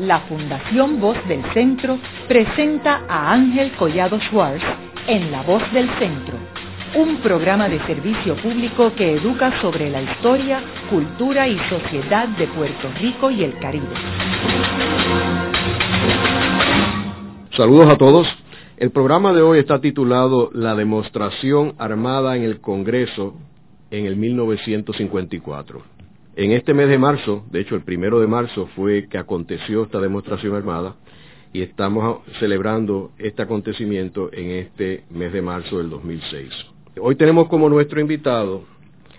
la Fundación Voz del Centro presenta a Ángel Collado Schwartz en La Voz del Centro, un programa de servicio público que educa sobre la historia, cultura y sociedad de Puerto Rico y el Caribe. Saludos a todos. El programa de hoy está titulado La demostración armada en el Congreso en el 1954. En este mes de marzo, de hecho el primero de marzo fue que aconteció esta demostración armada y estamos celebrando este acontecimiento en este mes de marzo del 2006. Hoy tenemos como nuestro invitado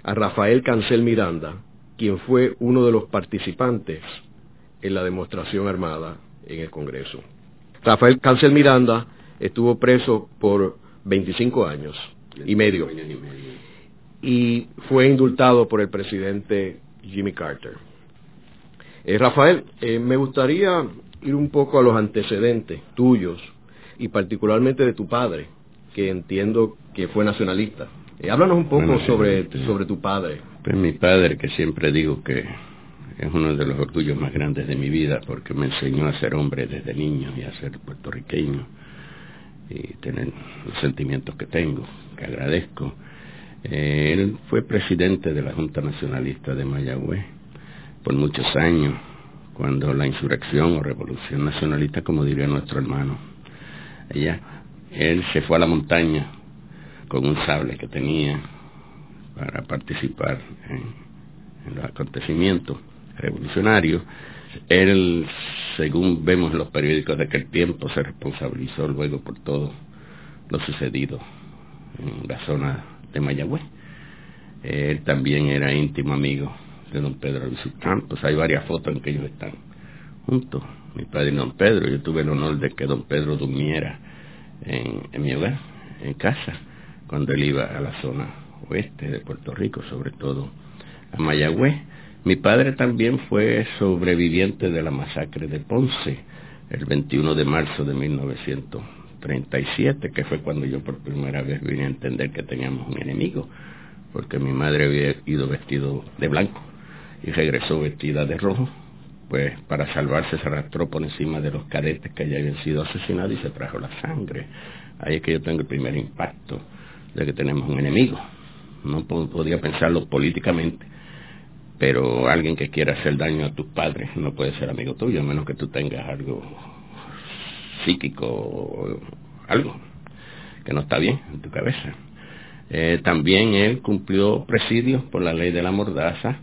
a Rafael Cancel Miranda, quien fue uno de los participantes en la demostración armada en el Congreso. Rafael Cancel Miranda estuvo preso por 25 años y medio y fue indultado por el presidente Jimmy Carter. Eh, Rafael, eh, me gustaría ir un poco a los antecedentes tuyos y particularmente de tu padre, que entiendo que fue nacionalista. Eh, háblanos un poco sobre, sobre tu padre. Pues mi padre, que siempre digo que es uno de los orgullos más grandes de mi vida, porque me enseñó a ser hombre desde niño y a ser puertorriqueño y tener los sentimientos que tengo, que agradezco. Eh, él fue presidente de la Junta Nacionalista de Mayagüez por muchos años, cuando la insurrección o revolución nacionalista, como diría nuestro hermano, ella, él se fue a la montaña con un sable que tenía para participar en, los acontecimientos revolucionarios. Él, según vemos en los periódicos de aquel tiempo, se responsabilizó luego por todo lo sucedido en la zona de Mayagüez. Él también era íntimo amigo de don Pedro Luis Campos. Hay varias fotos en que ellos están juntos. Mi padre y don Pedro. Yo tuve el honor de que don Pedro durmiera en, en mi hogar, en casa, cuando él iba a la zona oeste de Puerto Rico, sobre todo a Mayagüez. Mi padre también fue sobreviviente de la masacre de Ponce el 21 de marzo de 1900 37, que fue cuando yo por primera vez vine a entender que teníamos un enemigo, porque mi madre había ido vestido de blanco y regresó vestida de rojo, pues para salvarse se arrastró por encima de los cadetes que ya habían sido asesinados y se trajo la sangre. Ahí es que yo tengo el primer impacto de que tenemos un enemigo. No podía pensarlo políticamente, pero alguien que quiera hacer daño a tus padres no puede ser amigo tuyo, a menos que tú tengas algo psíquico o algo que no está bien en tu cabeza. Eh, también él cumplió presidios por la ley de la mordaza.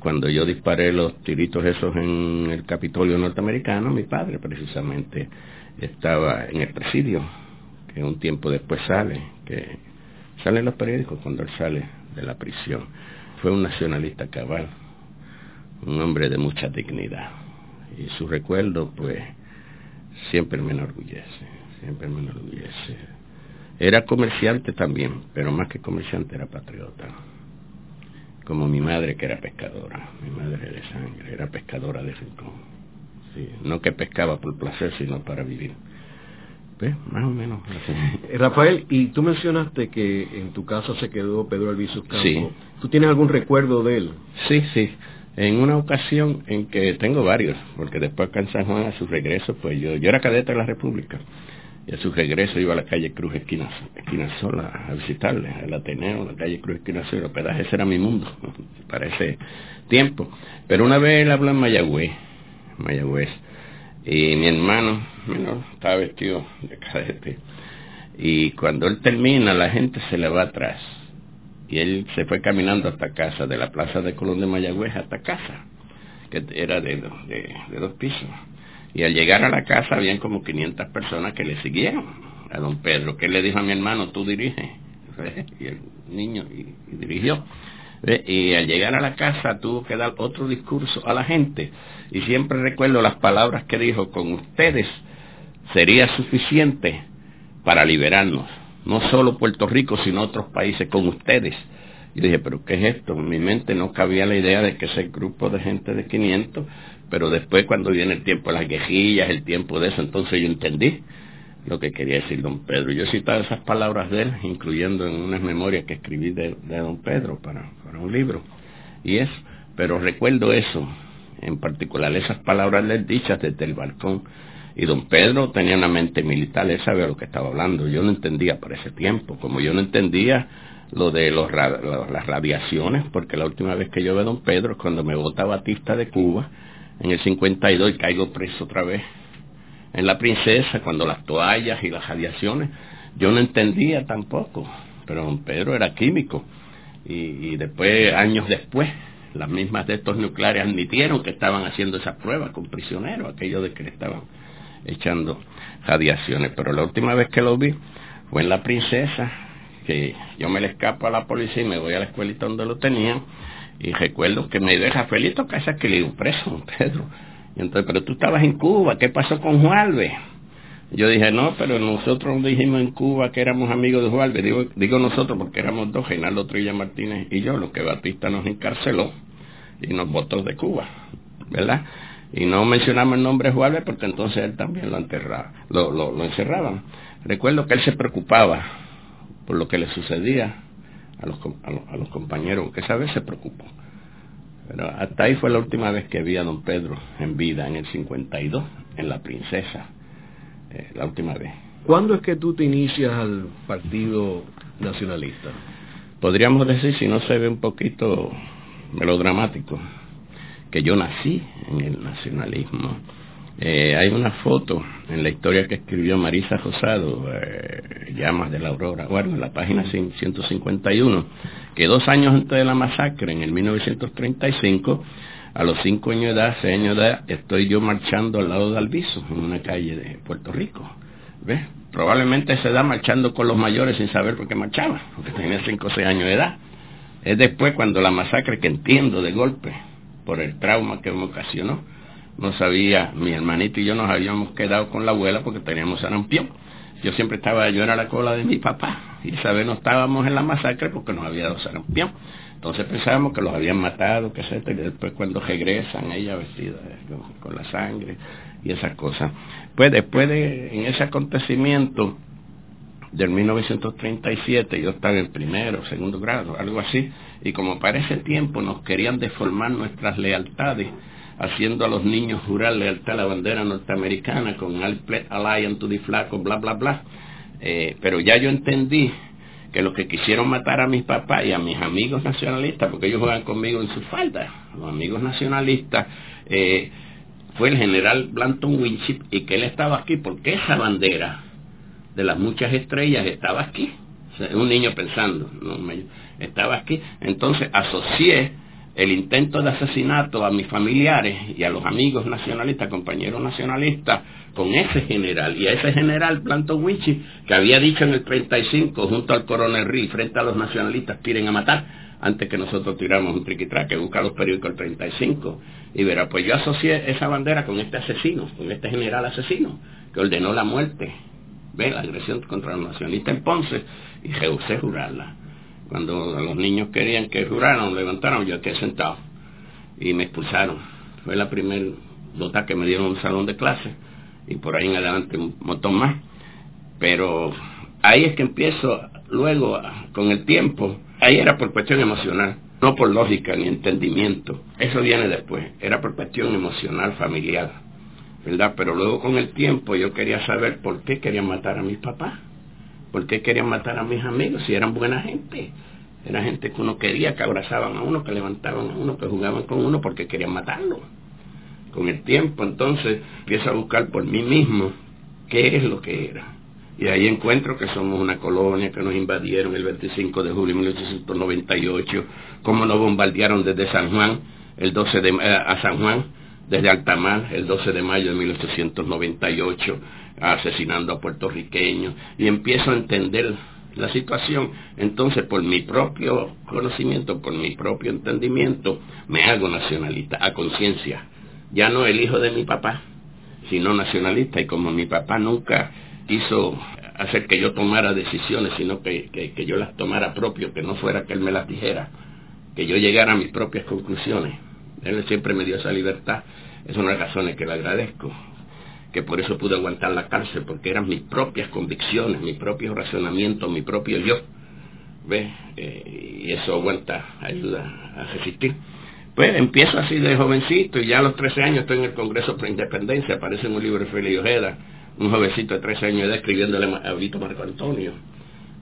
Cuando yo disparé los tiritos esos en el Capitolio norteamericano, mi padre precisamente estaba en el presidio, que un tiempo después sale, que sale en los periódicos cuando él sale de la prisión. Fue un nacionalista cabal, un hombre de mucha dignidad. Y su recuerdo, pues, siempre me enorgullece, siempre me enorgullece. Era comerciante también, pero más que comerciante era patriota. Como mi madre que era pescadora, mi madre de sangre, era pescadora de rincón. Sí, no que pescaba por placer, sino para vivir. Pues, más o menos. Eh, Rafael, y tú mencionaste que en tu casa se quedó Pedro Albizu Campo. Sí. ¿Tú tienes algún recuerdo de él? Sí, sí en una ocasión en que tengo varios, porque después acá en San Juan a su regreso, pues yo, yo era cadete de la República, y a su regreso iba a la calle Cruz Esquina, Esquina Sola a visitarle, al Ateneo, la calle Cruz Esquina Sola, el ese era mi mundo para ese tiempo. Pero una vez él habló en Mayagüez, Mayagüez, y mi hermano menor estaba vestido de cadete, y cuando él termina la gente se le va atrás y él se fue caminando hasta casa, de la plaza de Colón de Mayagüez hasta casa, que era de, de, dos pisos. Y al llegar a la casa habían como 500 personas que le siguieron a don Pedro, que le dijo a mi hermano, tú diriges. Y el niño y, dirigió. Y al llegar a la casa tuvo que dar otro discurso a la gente. Y siempre recuerdo las palabras que dijo, con ustedes sería suficiente para liberarnos no solo Puerto Rico, sino otros países con ustedes. Y dije, pero ¿qué es esto? En mi mente no cabía la idea de que ese grupo de gente de 500, pero después cuando viene el tiempo de las quejillas, el tiempo de eso, entonces yo entendí lo que quería decir don Pedro. Yo he citado esas palabras de él, incluyendo en unas memorias que escribí de, don Pedro para, para un libro. Y es, pero recuerdo eso, en particular esas palabras les dichas desde el balcón. Y don Pedro tenía una mente militar, él sabía lo que estaba hablando. Yo no entendía por ese tiempo, como yo no entendía lo de las radiaciones, porque la última vez que yo veo a don Pedro es cuando me vota Batista de Cuba, en el 52, y caigo preso otra vez en la princesa, cuando las toallas y las radiaciones, yo no entendía tampoco, pero don Pedro era químico. Y, después, años después, las mismas de estos nucleares admitieron que estaban haciendo esas pruebas con prisioneros, aquello de que estaban echando radiaciones. Pero la última vez que lo vi fue en la princesa, que yo me le escapo a la policía y me voy a la escuelita donde lo tenían, y recuerdo que me deja Felito Casas que le digo, preso, Pedro. Y entonces, pero tú estabas en Cuba, ¿qué pasó con Juárez? Yo dije, no, pero nosotros dijimos en Cuba que éramos amigos de Juárez. Digo, digo nosotros porque éramos dos, Reinaldo Trilla Martínez y yo, lo que Batista nos encarceló y nos votó de Cuba, ¿verdad? Y no mencionamos el nombre de Juárez porque entonces él también lo enterraba, lo, lo, lo encerraban. Recuerdo que él se preocupaba por lo que le sucedía a los, a los, compañeros, que esa vez se preocupó. Pero hasta ahí fue la última vez que vi a don Pedro en vida, en el 52, en La Princesa, eh, la última vez. ¿Cuándo es que tú te inicias al Partido Nacionalista? Podríamos decir, si no se ve un poquito melodramático, que yo nací en el nacionalismo eh, hay una foto en la historia que escribió Marisa Rosado, eh, Llamas de la Aurora, bueno, en la página 151, que dos años antes de la masacre, en el 1935, a los cinco años de edad, seis años de edad, estoy yo marchando al lado de Alviso, en una calle de Puerto Rico. ¿Ves? Probablemente se da marchando con los mayores sin saber por qué marchaba, porque tenía cinco o seis años de edad. Es después cuando la masacre, que entiendo de golpe, por el trauma que me ocasionó, no sabía, mi hermanito y yo nos habíamos quedado con la abuela porque teníamos sarampión. Yo siempre estaba, yo era la cola de mi papá, y esa vez no estábamos en la masacre porque nos había dado sarampión. Entonces pensábamos que los habían matado, que etcétera, y después cuando regresan, ella vestida con, la sangre y esas cosas. Pues después de, en ese acontecimiento del 1937, yo estaba en primero, segundo grado, algo así, y como para ese tiempo nos querían deformar nuestras lealtades, haciendo a los niños jurar lealtad a la bandera norteamericana con I'll Alliance to the flag, bla, bla, bla. Eh, pero ya yo entendí que los que quisieron matar a mis papás y a mis amigos nacionalistas, porque ellos juegan conmigo en su falda, los amigos nacionalistas, eh, fue el general Blanton Winship y que él estaba aquí porque esa bandera de las muchas estrellas estaba aquí. un niño pensando, no, estaba aquí. Entonces asocié el intento de asesinato a mis familiares y a los amigos nacionalistas, compañeros nacionalistas, con ese general, y a ese general Planto Wichi, que había dicho en el 35, junto al coronel Reed, frente a los nacionalistas, tiren a matar, antes que nosotros tiramos un triquitraque, que busca los periódicos del 35. Y verá, pues yo asocié esa bandera con este asesino, con este general asesino, que ordenó la muerte, la agresión contra los nacionalistas en Ponce, y rehusé jurarla. Cuando los niños querían que juraran, levantaron, yo quedé sentado y me expulsaron. Fue la primera nota que me dieron un salón de clase y por ahí en adelante un montón más. Pero ahí es que empiezo luego con el tiempo. Ahí era por cuestión emocional, no por lógica ni entendimiento. Eso viene después. Era por cuestión emocional, familiar. ¿Verdad? Pero luego con el tiempo yo quería saber por qué querían matar a mis papás. ¿Por qué querían matar a mis amigos si eran buena gente? Era gente que uno quería, que abrazaban a uno, que levantaban a uno, que jugaban con uno porque querían matarlo. Con el tiempo entonces empiezo a buscar por mí mismo qué es lo que era. Y ahí encuentro que somos una colonia que nos invadieron el 25 de julio de 1898, cómo nos bombardearon desde San Juan, el 12 de, eh, a San Juan, desde Altamar, el 12 de mayo de 1898, asesinando a puertorriqueños y empiezo a entender la situación, entonces por mi propio conocimiento, por mi propio entendimiento, me hago nacionalista, a conciencia. Ya no el hijo de mi papá, sino nacionalista. Y como mi papá nunca quiso hacer que yo tomara decisiones, sino que, que yo las tomara propio, que no fuera que él me las dijera, que yo llegara a mis propias conclusiones. Él siempre me dio esa libertad. Es una razones que le agradezco que por eso pude aguantar la cárcel, porque eran mis propias convicciones, mi propio razonamiento, mi propio yo. ¿Ves? Eh, y eso aguanta, ayuda a resistir. Pues Pues empiezo así de jovencito y ya a los 13 años estoy en el Congreso por Independencia, aparece en un libro de Félix Ojeda, un jovencito de 13 años de edad escribiéndole a Vito Marco Antonio.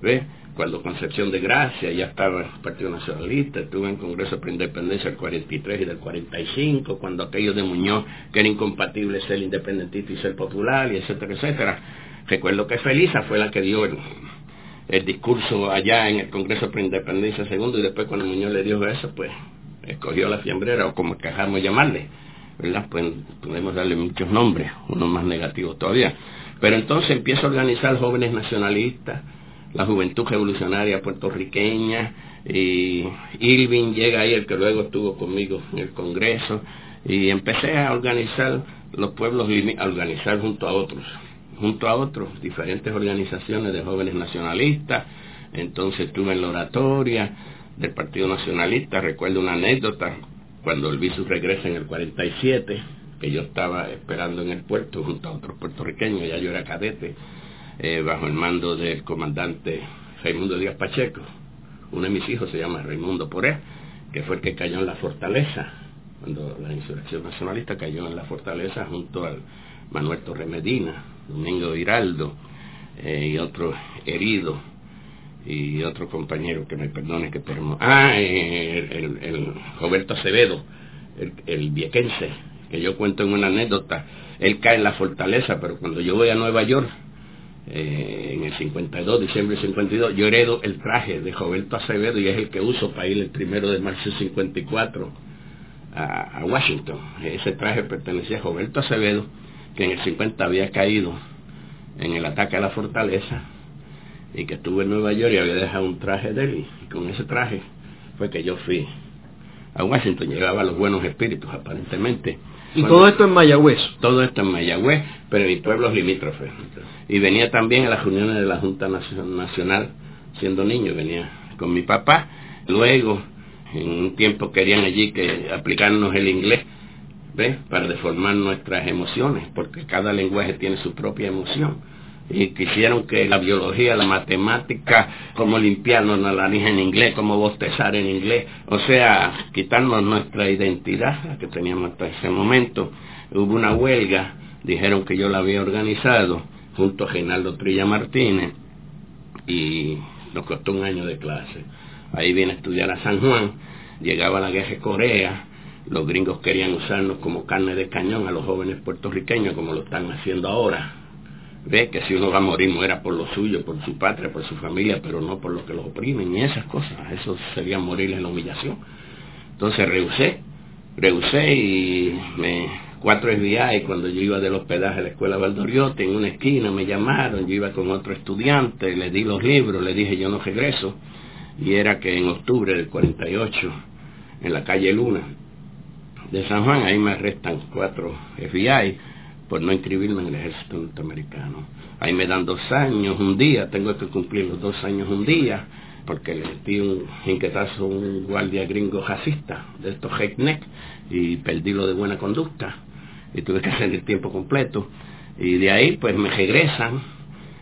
¿Ves? Cuando Concepción de Gracia ya estaba en el Partido Nacionalista, estuve en Congreso por Independencia del 43 y del 45, cuando aquello de Muñoz, que era incompatible ser independentista y ser popular, y etcétera, etcétera. Recuerdo que Felisa fue la que dio el, el discurso allá en el Congreso por Independencia segundo y después cuando Muñoz le dio eso, pues escogió la fiambrera o como quejamos llamarle, ¿verdad? Pues podemos darle muchos nombres, uno más negativo todavía. Pero entonces empiezo a organizar jóvenes nacionalistas, la juventud revolucionaria puertorriqueña, y Irving llega ahí, el que luego estuvo conmigo en el Congreso, y empecé a organizar los pueblos, a organizar junto a otros, junto a otros, diferentes organizaciones de jóvenes nacionalistas, entonces estuve en la oratoria, del Partido Nacionalista. Recuerdo una anécdota cuando el visu regresa en el 47, que yo estaba esperando en el puerto junto a otros puertorriqueños, ya yo era cadete, eh, bajo el mando del comandante Raimundo Díaz Pacheco. Uno de mis hijos se llama Raimundo Poré, que fue el que cayó en la fortaleza, cuando la insurrección nacionalista cayó en la fortaleza junto al Manuel Torre Medina, Domingo Hiraldo eh, y otros heridos y otro compañero que me perdone que tenemos. Ah, el, Roberto Acevedo, el, viequense, que yo cuento en una anécdota. Él cae en la fortaleza, pero cuando yo voy a Nueva York, eh, en el 52, diciembre del 52, yo heredo el traje de Roberto Acevedo y es el que uso para ir el primero de marzo del 54 a, Washington. Ese traje pertenecía a Roberto Acevedo, que en el 50 había caído en el ataque a la fortaleza y que estuve en Nueva York y había dejado un traje de él y con ese traje fue que yo fui a Washington, llevaba los buenos espíritus aparentemente. ¿Y todo esto en Mayagüez? Todo esto en Mayagüez, pero en pueblos limítrofes. Y venía también a las reuniones de la Junta Nacional, siendo niño, venía con mi papá. Luego, en un tiempo querían allí que aplicarnos el inglés, ¿ves? Para deformar nuestras emociones, porque cada lenguaje tiene su propia emoción y quisieron que la biología, la matemática, cómo limpiarnos la nariz en inglés, cómo bostezar en inglés, o sea, quitarnos nuestra identidad, que teníamos hasta ese momento. Hubo una huelga, dijeron que yo la había organizado junto a Reinaldo Trilla Martínez y nos costó un año de clase. Ahí vine a estudiar a San Juan, llegaba la guerra de Corea, los gringos querían usarnos como carne de cañón a los jóvenes puertorriqueños como lo están haciendo ahora ve que si uno va a morir muera por lo suyo, por su patria, por su familia, pero no por lo que los oprimen y esas cosas. Eso sería morir en la humillación. Entonces rehusé, rehusé y me cuatro y cuando yo iba del hospedaje a la escuela Valdoriote, en una esquina me llamaron, yo iba con otro estudiante, le di los libros, le dije yo no regreso, y era que en octubre del 48, en la calle Luna de San Juan, ahí me arrestan cuatro FBI, por no inscribirme en el ejército norteamericano. Ahí me dan dos años, un día, tengo que cumplir los dos años un día, porque le di un inquietazo a un guardia gringo racista, de estos neck y perdí lo de buena conducta, y tuve que hacer el tiempo completo. Y de ahí, pues me regresan,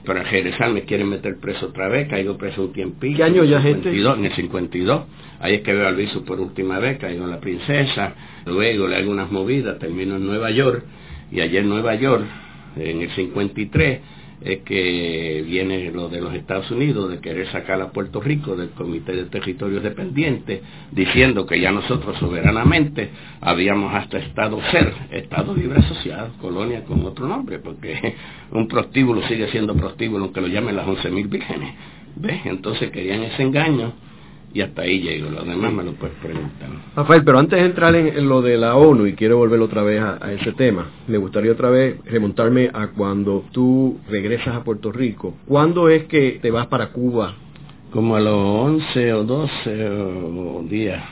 para regresar me quieren meter preso otra vez, caigo preso un tiempito. ¿Qué año ya gente? En el 52. Ahí es que veo al viso por última vez, caigo en la princesa, luego le hago unas movidas, termino en Nueva York, y en Nueva York, en el 53, es que viene lo de los Estados Unidos de querer sacar a Puerto Rico del Comité de Territorios Dependientes, diciendo que ya nosotros soberanamente habíamos hasta Estado ser, Estado Libre Asociado, colonia con otro nombre, porque un prostíbulo sigue siendo prostíbulo aunque lo llamen las 11.000 vírgenes. ¿Ves? Entonces querían ese engaño y hasta ahí llego, lo demás me lo puedes preguntar. Rafael, pero antes de entrar en, lo de la ONU y quiero volver otra vez a, ese tema, me gustaría otra vez remontarme a cuando tú regresas a Puerto Rico. ¿Cuándo es que te vas para Cuba? Como a los 11 o 12 días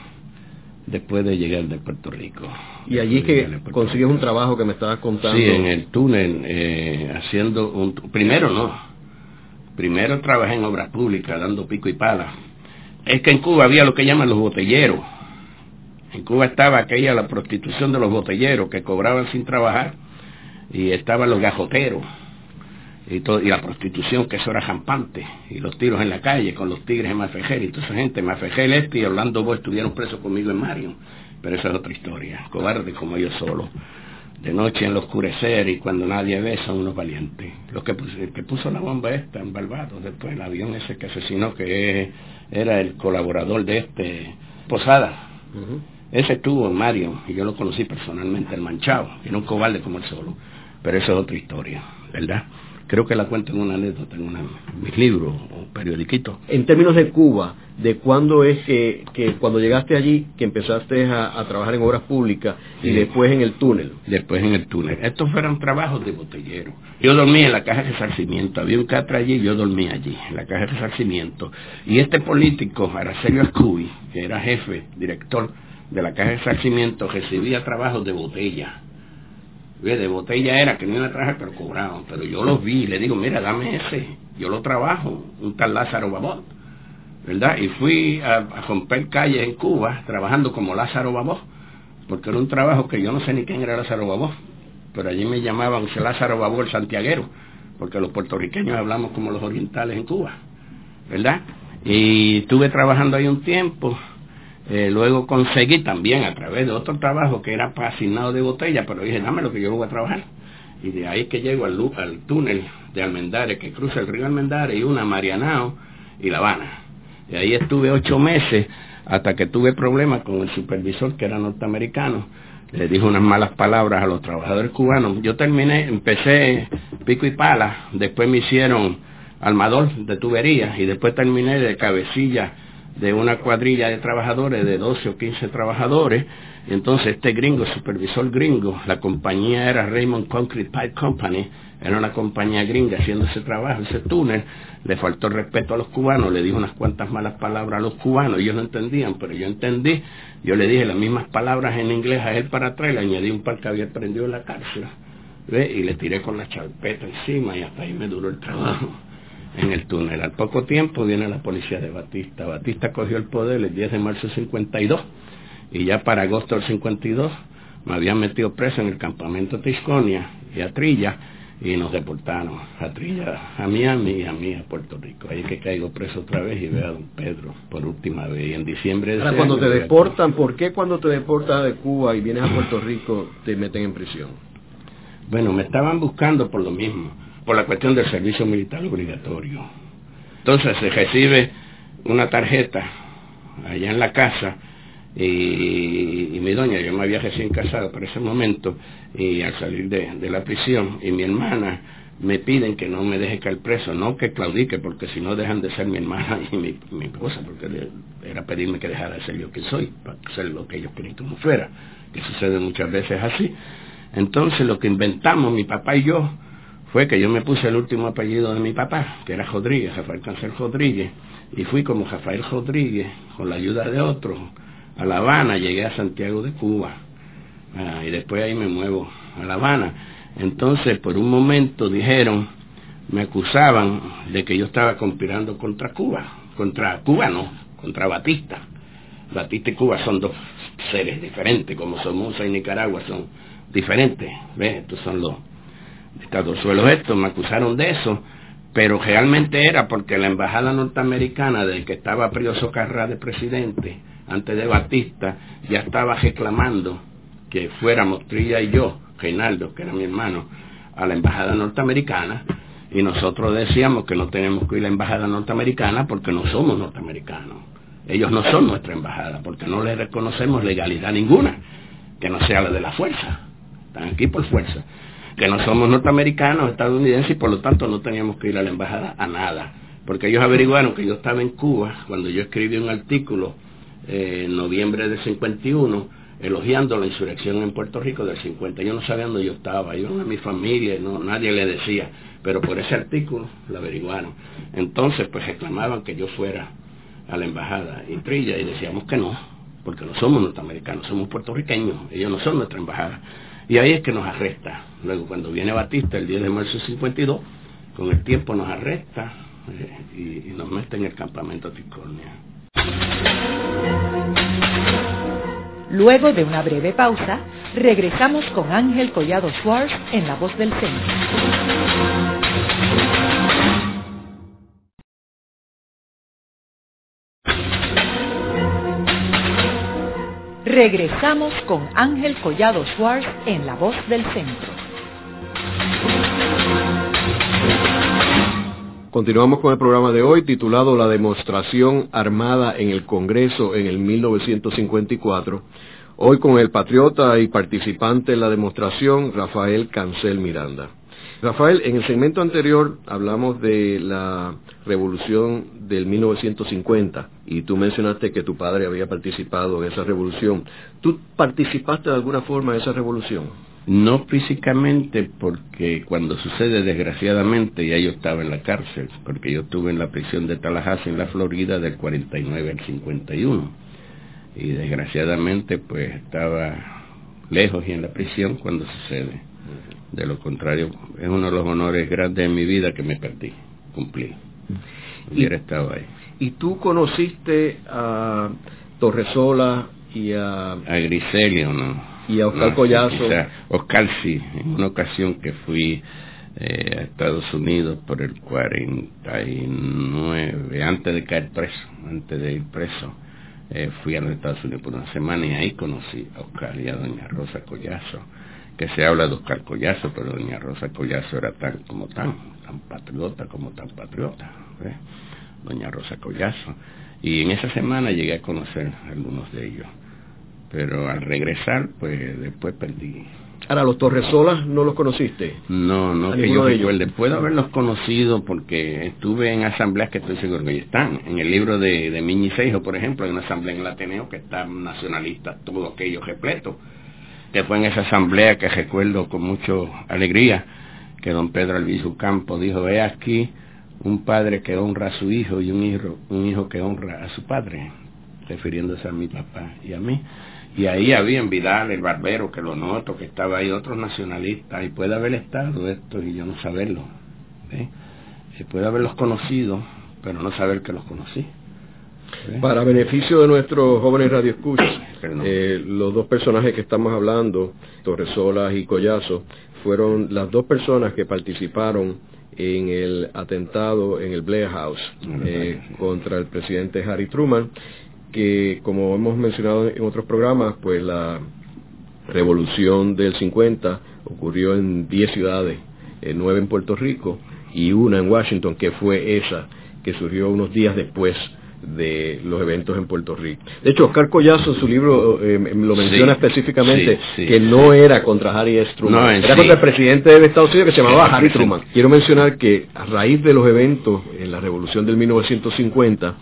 después de llegar de Puerto Rico. Y allí es que consigues un trabajo que me estabas contando. Sí, en el túnel, eh, haciendo un... Primero no. Primero trabajé en obras públicas, dando pico y pala es que en Cuba había lo que llaman los botelleros. En Cuba estaba aquella la prostitución de los botelleros que cobraban sin trabajar y estaban los gajoteros y, todo, y la prostitución que eso era jampante y los tiros en la calle con los tigres en Mafejel y toda esa gente, Mafejel este y Orlando Boy estuvieron presos conmigo en Mario pero esa es otra historia. Cobarde como yo solo. De noche en el oscurecer y cuando nadie ve son unos valientes. Los que, el que puso la bomba esta en Barbados, después el avión ese que asesinó, que era el colaborador de este Posada. Ese estuvo en Mario, y yo lo conocí personalmente, el manchado, era un cobarde como él solo. Pero eso es otra historia, ¿verdad? Creo que la cuento en una anécdota, en, mis libros o periodiquitos. En términos de Cuba, ¿de cuándo es que, cuando llegaste allí, que empezaste a, trabajar en obras públicas y después en el túnel? Después en el túnel. Estos fueron trabajos de botellero. Yo dormí en la caja de resarcimiento, había un catra allí, yo dormí allí, en la caja de resarcimiento. Y este político, Aracelio Escubi, que era jefe, director de la caja de resarcimiento, recibía trabajos de botella de botella era que no iba a trabajar, pero cobraban. Pero yo los vi le digo, mira, dame ese, yo lo trabajo, un tal Lázaro Babot, ¿verdad? Y fui a, romper calles en Cuba trabajando como Lázaro Babot, porque era un trabajo que yo no sé ni quién era Lázaro Babot, pero allí me llamaban Lázaro Babot el santiaguero, porque los puertorriqueños hablamos como los orientales en Cuba, ¿verdad? Y estuve trabajando ahí un tiempo, eh, luego conseguí también a través de otro trabajo que era asignado de botella, pero dije, dame lo que yo lo voy a trabajar. Y de ahí que llego al, al túnel de Almendares, que cruza el río Almendares, y una Marianao y La Habana. Y ahí estuve ocho meses hasta que tuve problemas con el supervisor que era norteamericano. Le dijo unas malas palabras a los trabajadores cubanos. Yo terminé, empecé pico y pala, después me hicieron armador de tuberías y después terminé de cabecilla de una cuadrilla de trabajadores, de 12 o 15 trabajadores, entonces este gringo, supervisor gringo, la compañía era Raymond Concrete Pipe Company, era una compañía gringa haciendo ese trabajo, ese túnel, le faltó respeto a los cubanos, le dijo unas cuantas malas palabras a los cubanos, ellos no entendían, pero yo entendí, yo le dije las mismas palabras en inglés a él para atrás, le añadí un par que había aprendido en la cárcel, y le tiré con la charpeta encima y hasta ahí me duró el trabajo en el túnel. Al poco tiempo viene la policía de Batista. Batista cogió el poder el 10 de marzo del 52 y ya para agosto del 52 me habían metido preso en el campamento Tisconia y a Trilla y nos deportaron a Trilla, a Miami y a mí a Puerto Rico. Ahí es que caigo preso otra vez y veo a don Pedro por última vez. Y en diciembre de Ahora, cuando te deportan, ¿por qué cuando te deportan de Cuba y vienes a Puerto Rico te meten en prisión? Bueno, me estaban buscando por lo mismo por la cuestión del servicio militar obligatorio. Entonces se recibe una tarjeta allá en la casa y, mi doña, yo me había recién casado para ese momento y al salir de, la prisión y mi hermana me piden que no me deje caer preso, no que claudique, porque si no dejan de ser mi hermana y mi, mi esposa, porque era pedirme que dejara de ser yo que soy, para ser lo que ellos querían que fuera, que sucede muchas veces así. Entonces lo que inventamos mi papá y yo fue que yo me puse el último apellido de mi papá, que era Rodríguez, Rafael Cancel Rodríguez, y fui como Rafael Rodríguez, con la ayuda de otros, a La Habana, llegué a Santiago de Cuba, ah, y después ahí me muevo a La Habana. Entonces, por un momento dijeron, me acusaban de que yo estaba conspirando contra Cuba, contra Cuba no, contra Batista. Batista y Cuba son dos seres diferentes, como Somoza y Nicaragua son diferentes, ¿ves? Estos son los suelo esto, me acusaron de eso, pero realmente era porque la embajada norteamericana del que estaba Prio Socarrá de presidente, antes de Batista, ya estaba reclamando que fuéramos Trilla y yo, Reinaldo, que era mi hermano, a la embajada norteamericana, y nosotros decíamos que no tenemos que ir a la embajada norteamericana porque no somos norteamericanos. Ellos no son nuestra embajada porque no les reconocemos legalidad ninguna, que no sea la de la fuerza. Están aquí por fuerza que no somos norteamericanos, estadounidenses, y por lo tanto no teníamos que ir a la embajada a nada. Porque ellos averiguaron que yo estaba en Cuba cuando yo escribí un artículo eh, en noviembre del 51 elogiando la insurrección en Puerto Rico del 50. Yo no sabía dónde yo estaba, yo no a mi familia, no, nadie le decía, pero por ese artículo lo averiguaron. Entonces, pues reclamaban que yo fuera a la embajada y Trilla y decíamos que no, porque no somos norteamericanos, somos puertorriqueños, ellos no son nuestra embajada. Y ahí es que nos arresta. Luego cuando viene Batista el 10 de marzo de 52, con el tiempo nos arresta eh, y, nos mete en el campamento Ticornia. Luego de una breve pausa, regresamos con Ángel Collado Schwartz en La Voz del Centro. Regresamos con Ángel Collado Schwartz en La Voz del Centro. Continuamos con el programa de hoy titulado La demostración armada en el Congreso en el 1954. Hoy con el patriota y participante en la demostración, Rafael Cancel Miranda. Rafael, en el segmento anterior hablamos de la revolución del 1950 y tú mencionaste que tu padre había participado en esa revolución. ¿Tú participaste de alguna forma en esa revolución? No físicamente porque cuando sucede desgraciadamente ya yo estaba en la cárcel, porque yo estuve en la prisión de Tallahassee en la Florida del 49 al 51 y desgraciadamente pues estaba lejos y en la prisión cuando sucede. De lo contrario, es uno de los honores grandes de mi vida que me perdí, cumplí. Hubiera estado ahí. ¿Y tú conociste a Torresola y a... A Griselio, ¿no? y a Oscar Collazo. Oscar sí, en una ocasión que fui eh, a Estados Unidos por el 49, antes de caer preso, antes de ir preso, eh, fui a los Estados Unidos por una semana y ahí conocí a Oscar y a doña Rosa Collazo, que se habla de Oscar Collazo, pero doña Rosa Collazo era tan como tan, tan patriota como tan patriota, doña Rosa Collazo. Y en esa semana llegué a conocer a algunos de ellos pero al regresar, pues después perdí. Ahora, ¿los Torresolas no los conociste? No, no, que yo recuerde. Puedo haberlos conocido porque estuve en asambleas que estoy seguro que están. En el libro de, de Miñi Seijo, por ejemplo, hay una asamblea en el Ateneo que está nacionalista, todo aquello repleto. Que fue en esa asamblea que recuerdo con mucha alegría que don Pedro Albizu Campo dijo, ve aquí un padre que honra a su hijo y un hijo, un hijo que honra a su padre, refiriéndose a mi papá y a mí. Y ahí había en Vidal, el barbero, que lo noto, que estaba ahí otros nacionalistas, y puede haber estado esto y yo no saberlo. Se puede haberlos conocido, pero no saber que los conocí. Para beneficio de nuestros jóvenes radioescuchas, eh, los dos personajes que estamos hablando, Torresolas y Collazo, fueron las dos personas que participaron en el atentado en el Blair House eh, contra el presidente Harry Truman que como hemos mencionado en otros programas, pues la revolución del 50 ocurrió en 10 ciudades, en 9 en Puerto Rico y una en Washington, que fue esa, que surgió unos días después de los eventos en Puerto Rico. De hecho, Oscar Collazo en su libro eh, lo menciona específicamente que no era contra Harry S. Truman, era contra el presidente de Estados Unidos que se llamaba Harry Truman. Quiero mencionar que a raíz de los eventos en la revolución del 1950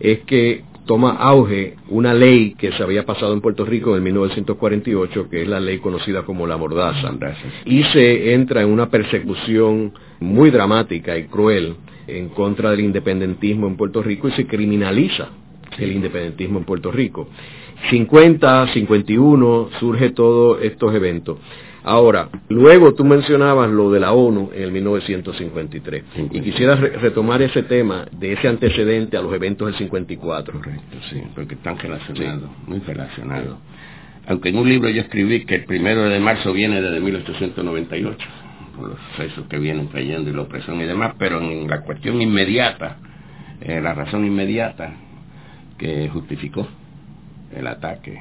es que toma auge una ley que se había pasado en Puerto Rico en 1948, que es la ley conocida como la mordaza, y se entra en una persecución muy dramática y cruel en contra del independentismo en Puerto Rico y se criminaliza el independentismo en Puerto Rico. 50, 51, surge todos estos eventos. Ahora, luego tú mencionabas lo de la ONU en el 1953 y quisiera retomar ese tema de ese antecedente a los eventos del 54. Correcto, sí, porque están relacionados, muy relacionados. Aunque en un libro yo escribí que el primero de marzo viene desde 1898, por los sucesos que vienen trayendo y la opresión y demás, pero en la cuestión inmediata, eh, la razón inmediata que justificó el ataque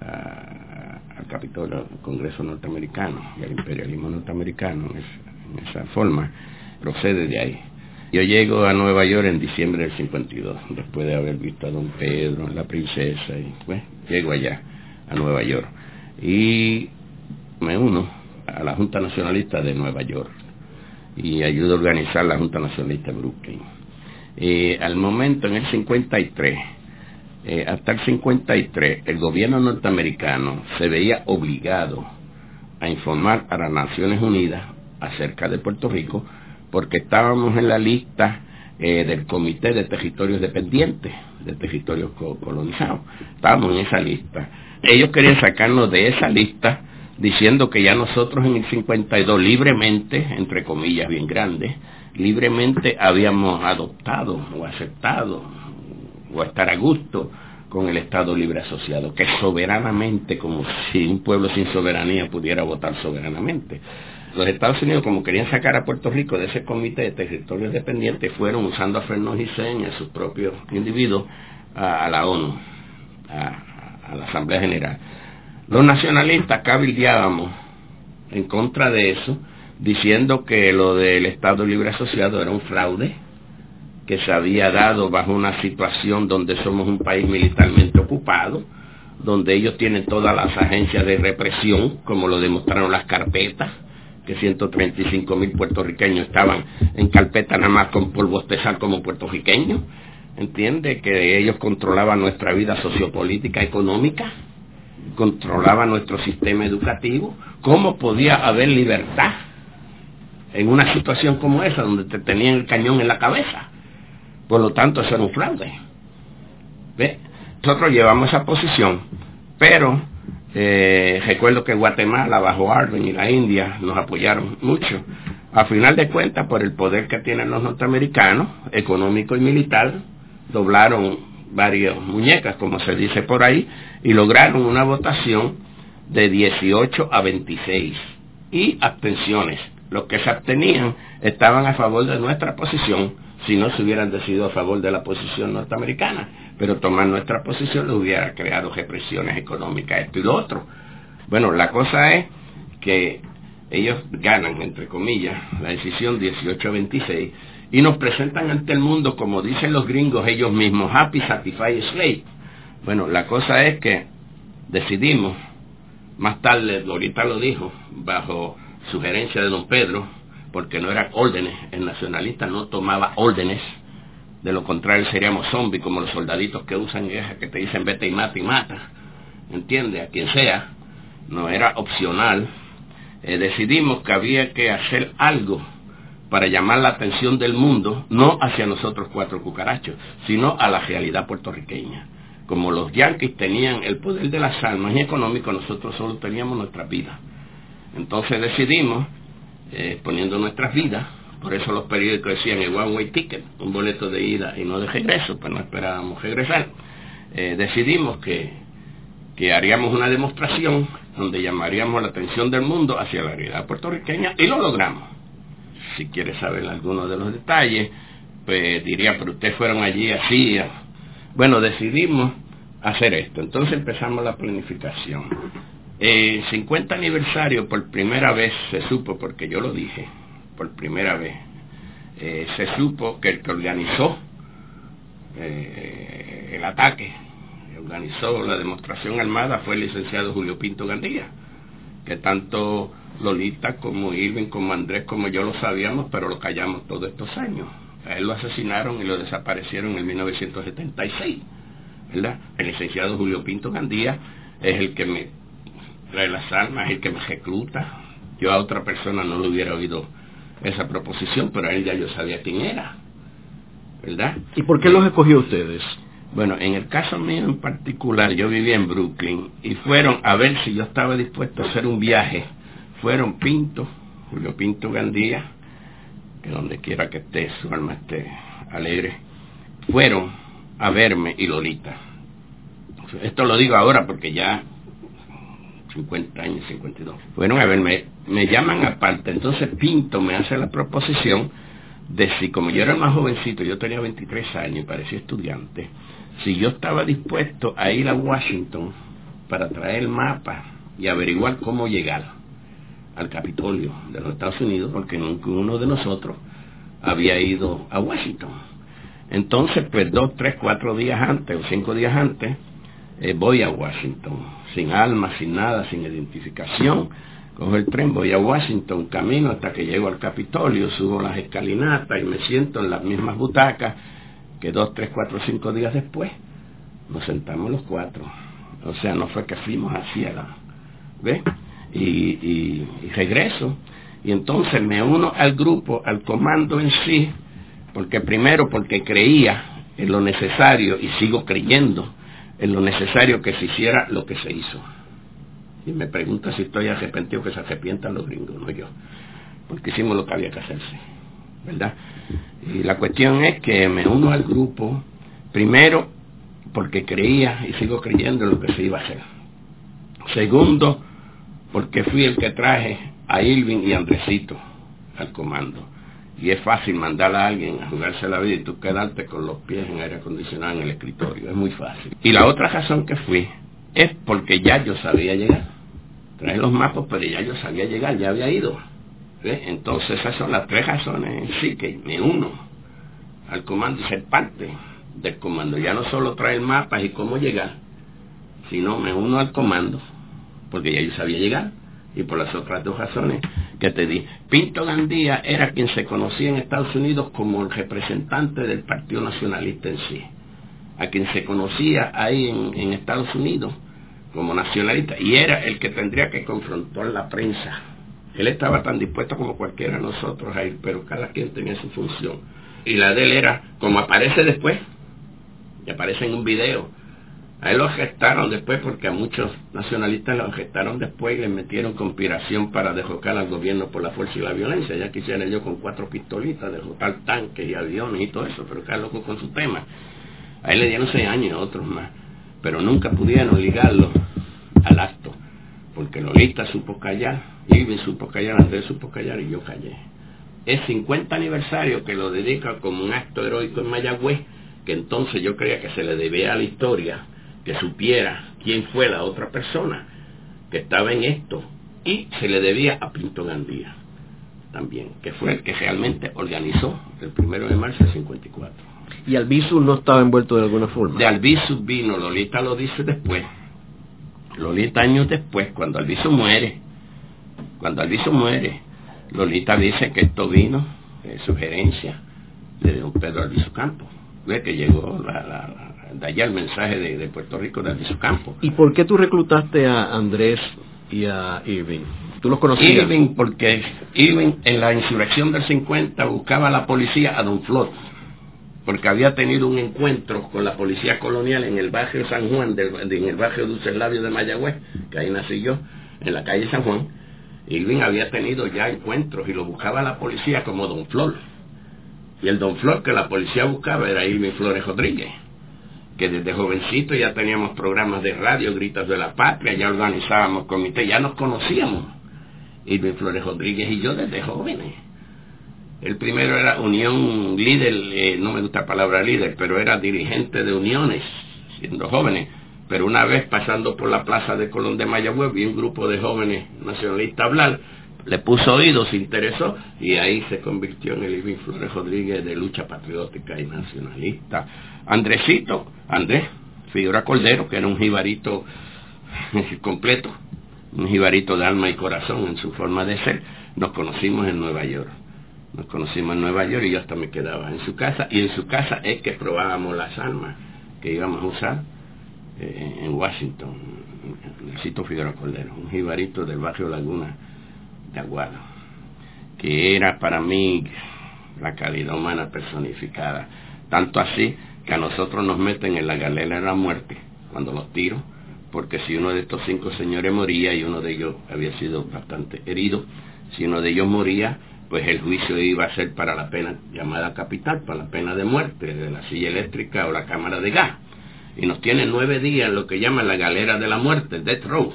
al Capitolio, al Congreso norteamericano y al imperialismo norteamericano en esa forma, procede de ahí. Yo llego a Nueva York en diciembre del 52, después de haber visto a don Pedro, la princesa, y pues llego allá, a Nueva York. Y me uno a la Junta Nacionalista de Nueva York y ayudo a organizar la Junta Nacionalista de Brooklyn. Y al momento, en el 53, eh, hasta el 53 el gobierno norteamericano se veía obligado a informar a las Naciones Unidas acerca de Puerto Rico porque estábamos en la lista eh, del Comité de Territorios Dependientes, de territorios colonizados. Estábamos en esa lista. Ellos querían sacarnos de esa lista diciendo que ya nosotros en el 52 libremente, entre comillas bien grandes, libremente habíamos adoptado o aceptado o estar a gusto con el Estado libre asociado, que soberanamente, como si un pueblo sin soberanía pudiera votar soberanamente. Los Estados Unidos, como querían sacar a Puerto Rico de ese comité de territorios dependientes, fueron usando a Fernández y a sus propios individuos, a, la ONU, a, a la Asamblea General. Los nacionalistas cabildeábamos en contra de eso, diciendo que lo del Estado Libre Asociado era un fraude, que se había dado bajo una situación donde somos un país militarmente ocupado, donde ellos tienen todas las agencias de represión, como lo demostraron las carpetas, que 135 mil puertorriqueños estaban en carpeta nada más con polvo de sal como puertorriqueños, entiende que ellos controlaban nuestra vida sociopolítica, económica, controlaban nuestro sistema educativo, ¿cómo podía haber libertad en una situación como esa, donde te tenían el cañón en la cabeza? Por lo tanto, eso era un fraude. ¿Ve? Nosotros llevamos esa posición, pero eh, recuerdo que Guatemala, bajo Arden y la India nos apoyaron mucho. A final de cuentas, por el poder que tienen los norteamericanos, económico y militar, doblaron varias muñecas, como se dice por ahí, y lograron una votación de 18 a 26 y abstenciones. Los que se abstenían estaban a favor de nuestra posición si no se hubieran decidido a favor de la posición norteamericana. Pero tomar nuestra posición le hubiera creado represiones económicas, esto y lo otro. Bueno, la cosa es que ellos ganan, entre comillas, la decisión 18 a 26 y nos presentan ante el mundo, como dicen los gringos ellos mismos, happy, satisfied, slave. Bueno, la cosa es que decidimos, más tarde, ahorita lo dijo, bajo sugerencia de don Pedro, porque no eran órdenes, el nacionalista no tomaba órdenes, de lo contrario seríamos zombies como los soldaditos que usan guerra, que te dicen vete y mata y mata, ¿entiende? A quien sea, no era opcional. Eh, decidimos que había que hacer algo para llamar la atención del mundo, no hacia nosotros cuatro cucarachos, sino a la realidad puertorriqueña. Como los yanquis tenían el poder de las almas y económico, nosotros solo teníamos nuestra vida. Entonces decidimos, eh, poniendo nuestras vidas, por eso los periódicos decían el one way ticket, un boleto de ida y no de regreso, pues no esperábamos regresar. Eh, decidimos que, que haríamos una demostración donde llamaríamos la atención del mundo hacia la realidad puertorriqueña y lo logramos si quiere saber algunos de los detalles, pues diría, pero ustedes fueron allí así. Bueno, decidimos hacer esto. Entonces empezamos la planificación. El 50 aniversario, por primera vez se supo, porque yo lo dije, por primera vez, eh, se supo que el que organizó eh, el ataque, organizó la demostración armada fue el licenciado Julio Pinto Gandía, que tanto Lolita, como Irving, como Andrés, como yo lo sabíamos, pero lo callamos todos estos años. A él lo asesinaron y lo desaparecieron en 1976. ¿verdad? El licenciado Julio Pinto Gandía es el que me trae las armas, es el que me recluta. Yo a otra persona no le hubiera oído esa proposición, pero a él ya yo sabía quién era. ¿Verdad? ¿Y por qué los escogió ustedes? Bueno, en el caso mío en particular, yo vivía en Brooklyn y fueron a ver si yo estaba dispuesto a hacer un viaje fueron Pinto, Julio Pinto Gandía, que donde quiera que esté, su alma esté alegre, fueron a verme y Lolita. Esto lo digo ahora porque ya 50 años, 52. Fueron a verme, me llaman aparte, entonces Pinto me hace la proposición de si como yo era más jovencito, yo tenía 23 años y parecía estudiante, si yo estaba dispuesto a ir a Washington para traer el mapa y averiguar cómo llegar al Capitolio de los Estados Unidos porque ninguno de nosotros había ido a Washington. Entonces, pues dos, tres, cuatro días antes o cinco días antes, eh, voy a Washington, sin alma, sin nada, sin identificación. Cojo el tren, voy a Washington, camino hasta que llego al Capitolio, subo las escalinatas y me siento en las mismas butacas que dos, tres, cuatro, cinco días después nos sentamos los cuatro. O sea, no fue que fuimos hacia la... ¿Ves? Y, regreso. Y entonces me uno al grupo, al comando en sí, porque primero porque creía en lo necesario y sigo creyendo en lo necesario que se hiciera lo que se hizo. Y me pregunta si estoy arrepentido que se arrepientan los gringos, no yo, porque hicimos lo que había que hacerse, ¿verdad? Y la cuestión es que me uno al grupo, primero porque creía y sigo creyendo en lo que se iba a hacer. Segundo, porque fui el que traje a Irving y Andresito al comando. Y es fácil mandar a alguien a jugarse la vida y tú quedarte con los pies en aire acondicionado en el escritorio. Es muy fácil. Y la otra razón que fui es porque ya yo sabía llegar. Traje los mapas, pero ya yo sabía llegar, ya había ido. Entonces esas son las tres razones sí que me uno al comando y ser parte del comando. Ya no solo traer mapas y cómo llegar, sino me uno al comando, porque ya yo sabía llegar. Y por las otras dos razones que te di. Pinto Gandía era quien se conocía en Estados Unidos como el representante del Partido Nacionalista en sí. A quien se conocía ahí en, en Estados Unidos como nacionalista. Y era el que tendría que confrontar la prensa. Él estaba tan dispuesto como cualquiera de nosotros a ir, pero cada quien tenía su función. Y la de él era, como aparece después, y aparece en un video, a él lo gestaron después porque a muchos nacionalistas lo gestaron después y le metieron conspiración para derrocar al gobierno por la fuerza y la violencia. Ya quisiera yo con cuatro pistolitas derrotar tanques y aviones y todo eso, pero cada loco con su tema. A él le dieron seis años y a otros más, pero nunca pudieron ligarlo al acto, porque Lolita supo callar, Irving supo callar, Andrés supo callar y yo callé. Es 50 aniversario que lo dedica como un acto heroico en Mayagüez, que entonces yo creía que se le debía a la historia que supiera quién fue la otra persona que estaba en esto y se le debía a Pinto Gandía también, que fue el que realmente organizó el primero de marzo del 54. ¿Y Albizu no estaba envuelto de alguna forma? De Albizu vino, Lolita lo dice después, Lolita años después, cuando Albizu muere, cuando Albizu muere, Lolita dice que esto vino, de sugerencia de don Pedro Albizu Campos, que llegó la de allá el mensaje de, Puerto Rico desde su campo. ¿Y por qué tú reclutaste a Andrés y a Irving? ¿Tú los conocías? Irving, porque Irving en la insurrección del 50 buscaba a la policía a Don Flor, porque había tenido un encuentro con la policía colonial en el barrio San Juan, en el barrio Dulce de Mayagüez, que ahí nací yo, en la calle San Juan. Irving había tenido ya encuentros y lo buscaba la policía como Don Flor. Y el Don Flor que la policía buscaba era Irving Flores Rodríguez que desde jovencito ya teníamos programas de radio, Gritos de la Patria, ya organizábamos comités, ya nos conocíamos. Irving Flores Rodríguez y yo desde jóvenes. El primero era Unión Líder, eh, no me gusta la palabra líder, pero era dirigente de uniones, siendo jóvenes. Pero una vez pasando por la plaza de Colón de Mayagüez, vi un grupo de jóvenes nacionalistas hablar le puso oído, se interesó y ahí se convirtió en el Irving Flores Rodríguez de lucha patriótica y nacionalista. Andresito, Andrés Figura Cordero, que era un jibarito completo, un jibarito de alma y corazón en su forma de ser, nos conocimos en Nueva York. Nos conocimos en Nueva York y yo hasta me quedaba en su casa y en su casa es que probábamos las armas que íbamos a usar eh, en Washington, en el sitio Figueroa Cordero, un jibarito del barrio Laguna de Aguado, que era para mí la calidad humana personificada. Tanto así que a nosotros nos meten en la galera de la muerte cuando los tiro, porque si uno de estos cinco señores moría y uno de ellos había sido bastante herido, si uno de ellos moría, pues el juicio iba a ser para la pena llamada capital, para la pena de muerte, de la silla eléctrica o la cámara de gas. Y nos tienen nueve días lo que llaman la galera de la muerte, death row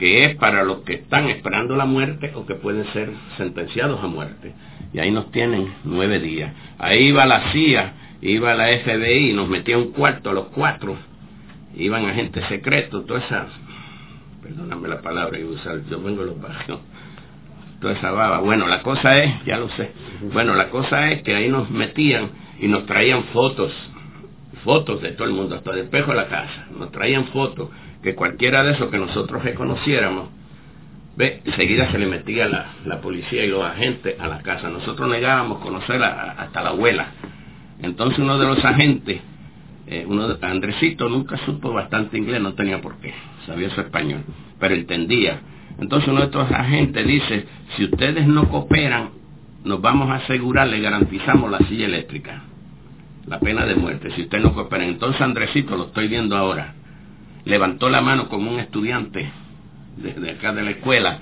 que es para los que están esperando la muerte o que pueden ser sentenciados a muerte. Y ahí nos tienen nueve días. Ahí iba la CIA, iba la FBI, nos metía un cuarto a los cuatro, iban agentes secretos, toda esa, perdóname la palabra, usar, yo vengo de los barrios, toda esa baba. Bueno, la cosa es, ya lo sé, bueno, la cosa es que ahí nos metían y nos traían fotos, fotos de todo el mundo, hasta del espejo de la casa, nos traían fotos que cualquiera de esos que nosotros reconociéramos, ve, enseguida se le metía la, policía y los agentes a la casa. Nosotros negábamos conocer hasta la abuela. Entonces uno de los agentes, eh, uno de, Andresito nunca supo bastante inglés, no tenía por qué, sabía su español, pero entendía. Entonces uno de estos agentes dice, si ustedes no cooperan, nos vamos a asegurar, le garantizamos la silla eléctrica, la pena de muerte, si ustedes no cooperan. Entonces Andresito, lo estoy viendo ahora, levantó la mano como un estudiante de, acá de la escuela.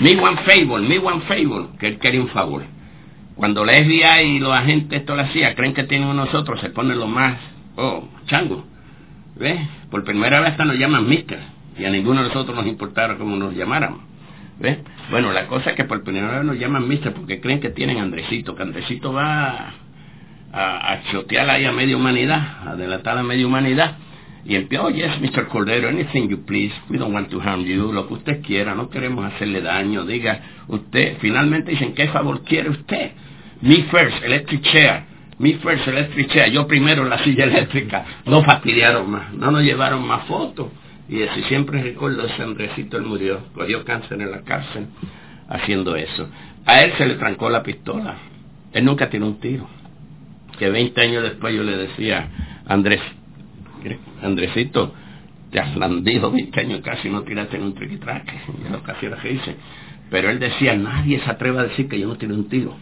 Me one favor, me one favor, que él quería un favor. Cuando la FBI y los agentes esto lo hacía, creen que tienen nosotros, se ponen lo más, oh, chango. ¿Ves? Por primera vez hasta nos llaman mister. Y a ninguno de nosotros nos importara cómo nos llamáramos. ¿Ves? Bueno, la cosa es que por primera vez nos llaman mister porque creen que tienen Andresito, que Andresito va a, a chotear ahí a media humanidad, a delatar a media humanidad y empezó, oh yes, Mr. Cordero, anything you please, we don't want to harm you, lo que usted quiera, no queremos hacerle daño, diga, usted, finalmente dicen, ¿qué favor quiere usted? Me first, electric chair, me first, electric chair, yo primero la silla eléctrica, no fastidiaron más, no nos llevaron más fotos, y así siempre recuerdo ese Andresito, él murió, cogió cáncer en la cárcel, haciendo eso. A él se le trancó la pistola, él nunca tiene un tiro, que 20 años después yo le decía, Andrés, Andresito, te has landido 20 años casi no tiraste en un triquitraque, ya lo casi era que dice. Pero él decía, nadie se atreva a decir que yo no tiré un tiro,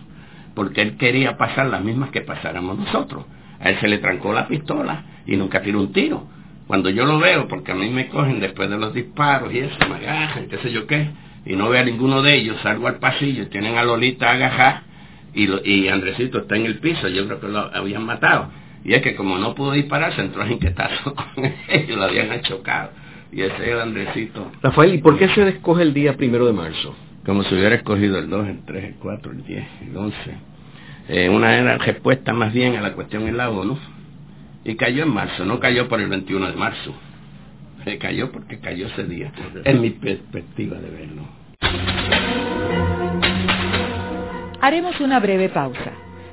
porque él quería pasar las mismas que pasáramos nosotros. A él se le trancó la pistola y nunca tiró un tiro. Cuando yo lo veo, porque a mí me cogen después de los disparos y eso, me agajan, qué sé yo qué, y no veo a ninguno de ellos, salgo al pasillo, tienen a Lolita agajada y, y Andresito está en el piso, yo creo que lo habían matado y es que como no pudo disparar, se entró a inquietazo con ellos, lo habían chocado. Y ese era Andresito. Rafael, ¿y por qué se escoge el día primero de marzo? Como si hubiera escogido el 2, el 3, el 4, el 10, el 11. Eh, una era respuesta más bien a la cuestión en la ONU. Y cayó en marzo, no cayó por el 21 de marzo. Se cayó porque cayó ese día. Es mi perspectiva de verlo. Haremos una breve pausa.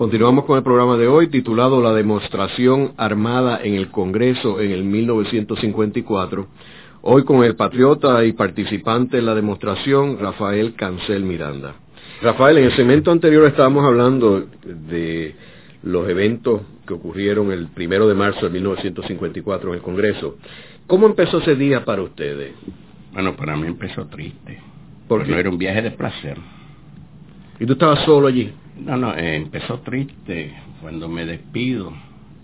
Continuamos con el programa de hoy titulado La demostración armada en el Congreso en el 1954. Hoy con el patriota y participante en la demostración, Rafael Cancel Miranda. Rafael, en el segmento anterior estábamos hablando de los eventos que ocurrieron el primero de marzo de 1954 en el Congreso. ¿Cómo empezó ese día para ustedes? Bueno, para mí empezó triste. Porque no era un viaje de placer. ¿Y tú estabas solo allí? No, no, eh, empezó triste cuando me despido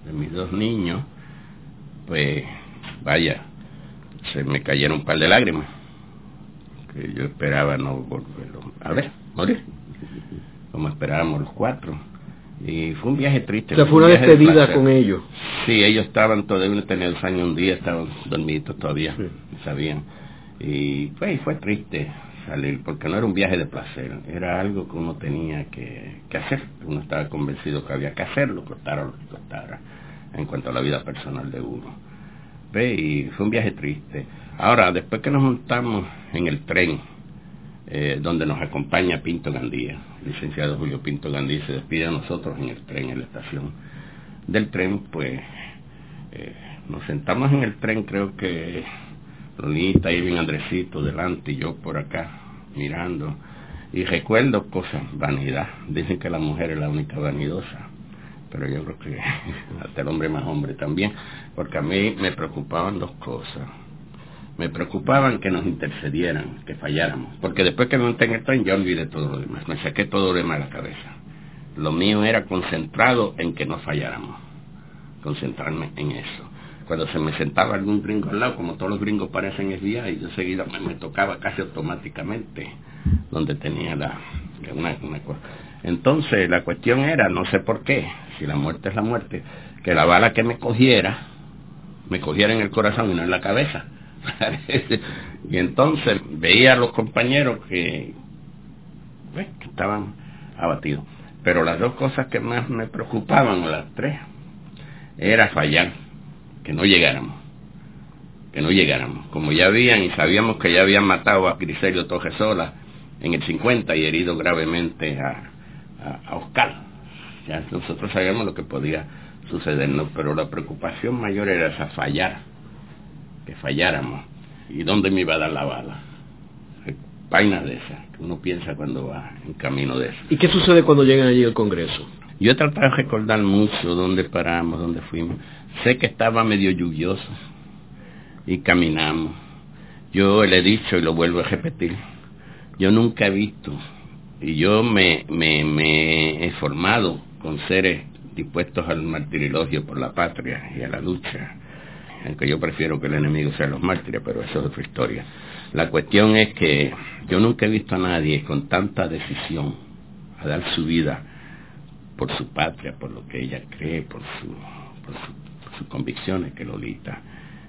de mis dos niños, pues vaya, se me cayeron un par de lágrimas, que yo esperaba no volverlo a ver, morir, como esperábamos los cuatro. Y fue un viaje triste. O sea, fue una despedida con ellos. Sí, ellos estaban todavía, tenían dos años un día, estaban dormidos todavía, sabían. Y pues fue triste, salir, porque no era un viaje de placer, era algo que uno tenía que, hacer, uno estaba convencido que había que hacerlo, costara lo que costara, en cuanto a la vida personal de uno. ¿Ve? Y fue un viaje triste. Ahora, después que nos montamos en el tren, eh, donde nos acompaña Pinto Gandía, licenciado Julio Pinto Gandía, se despide a nosotros en el tren, en la estación del tren, pues eh, nos sentamos en el tren, creo que Lolita, bien Andresito delante y yo por acá mirando. Y recuerdo cosas, vanidad. Dicen que la mujer es la única vanidosa, pero yo creo que hasta el hombre más hombre también, porque a mí me preocupaban dos cosas. Me preocupaban que nos intercedieran, que falláramos, porque después que me monté en el tren ya olvidé todo lo demás, me saqué todo lo demás de la cabeza. Lo mío era concentrado en que no falláramos, concentrarme en eso cuando se me sentaba algún gringo al lado, como todos los gringos parecen día, y yo seguida me, tocaba casi automáticamente donde tenía la una. Entonces la cuestión era, no sé por qué, si la muerte es la muerte, que la bala que me cogiera, me cogiera en el corazón y no en la cabeza. y entonces veía a los compañeros que, que estaban abatidos. Pero las dos cosas que más me preocupaban, o las tres, era fallar que no llegáramos, que no llegáramos. Como ya habían y sabíamos que ya habían matado a Griselio Tojesola en el 50 y herido gravemente a, a, Oscar. Ya nosotros sabíamos lo que podía sucedernos, pero la preocupación mayor era esa fallar, que falláramos. ¿Y dónde me iba a dar la bala? Vaina de esa, que uno piensa cuando va en camino de eso. ¿Y qué sucede cuando llegan allí al Congreso? Yo he tratado de recordar mucho dónde paramos, dónde fuimos. Sé que estaba medio lluvioso y caminamos. Yo le he dicho y lo vuelvo a repetir, yo nunca he visto y yo me, he formado con seres dispuestos al martirilogio por la patria y a la lucha. aunque yo prefiero que el enemigo sea los mártires, pero eso es otra historia. La cuestión es que yo nunca he visto a nadie con tanta decisión a dar su vida por su patria, por lo que ella cree, por, su, por, sus convicciones que Lolita.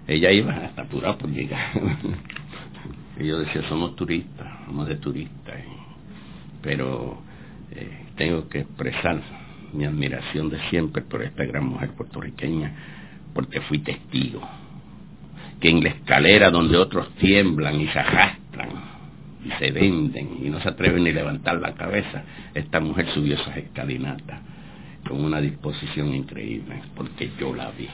Ella iba hasta apurada por llegar. y yo decía, somos turistas, somos de turistas. Pero eh, tengo que expresar mi admiración de siempre por esta gran mujer puertorriqueña, porque fui testigo. Que en la escalera donde otros tiemblan y se arrastran y se venden y no se atreven ni levantar la cabeza, esta mujer subió esas escalinatas con una disposición increíble, porque yo la vi.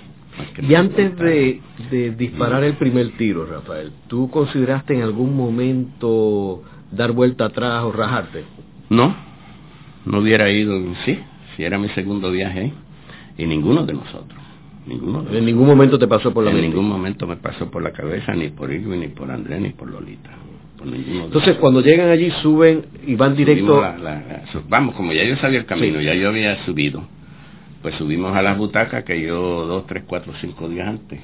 Y antes de, de, disparar el primer tiro, Rafael, ¿tú consideraste en algún momento dar vuelta atrás o rajarte? No, no hubiera ido, sí, si era mi segundo viaje, y ninguno de nosotros. Ninguno en ningún momento te pasó por la En mente. ningún momento me pasó por la cabeza, ni por Irwin, ni por Andrés, ni por Lolita. Entonces, cuando llegan allí, suben y van directo. vamos, como ya yo sabía el camino, ya yo había subido, pues subimos a las butacas que yo dos, tres, cuatro, cinco días antes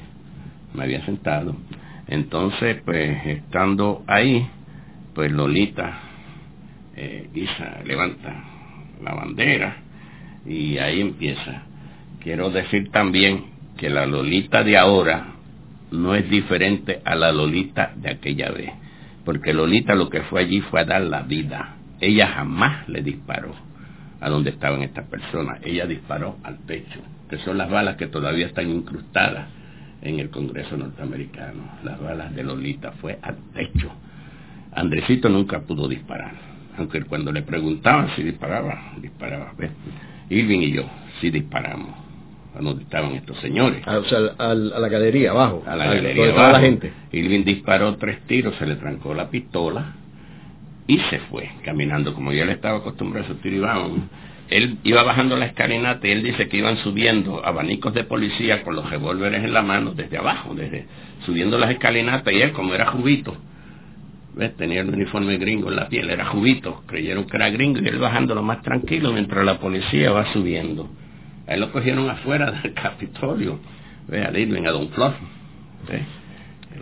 me había sentado. Entonces, pues estando ahí, pues Lolita eh, levanta la bandera y ahí empieza. Quiero decir también que la Lolita de ahora no es diferente a la Lolita de aquella vez, porque Lolita lo que fue allí fue a dar la vida. Ella jamás le disparó a donde estaban estas personas, ella disparó al pecho, que son las balas que todavía están incrustadas en el Congreso norteamericano. Las balas de Lolita fue al pecho. Andresito nunca pudo disparar, aunque cuando le preguntaban si disparaba, disparaba. Irving y yo sí disparamos a donde estaban estos señores. Ah, o sea, a la galería abajo. A la galería abajo. la gente. Irving disparó tres tiros, se le trancó la pistola y se fue caminando como ya le estaba acostumbrado a su tiro y Él iba bajando la escalinata y él dice que iban subiendo abanicos de policía con los revólveres en la mano desde abajo, desde subiendo las escalinatas y él como era jubito, ¿ves? tenía el uniforme gringo en la piel, era jubito, creyeron que era gringo y él bajando lo más tranquilo mientras la policía va subiendo. A él lo cogieron afuera del Capitolio, ¿ves? a Irving, a Don Fluff.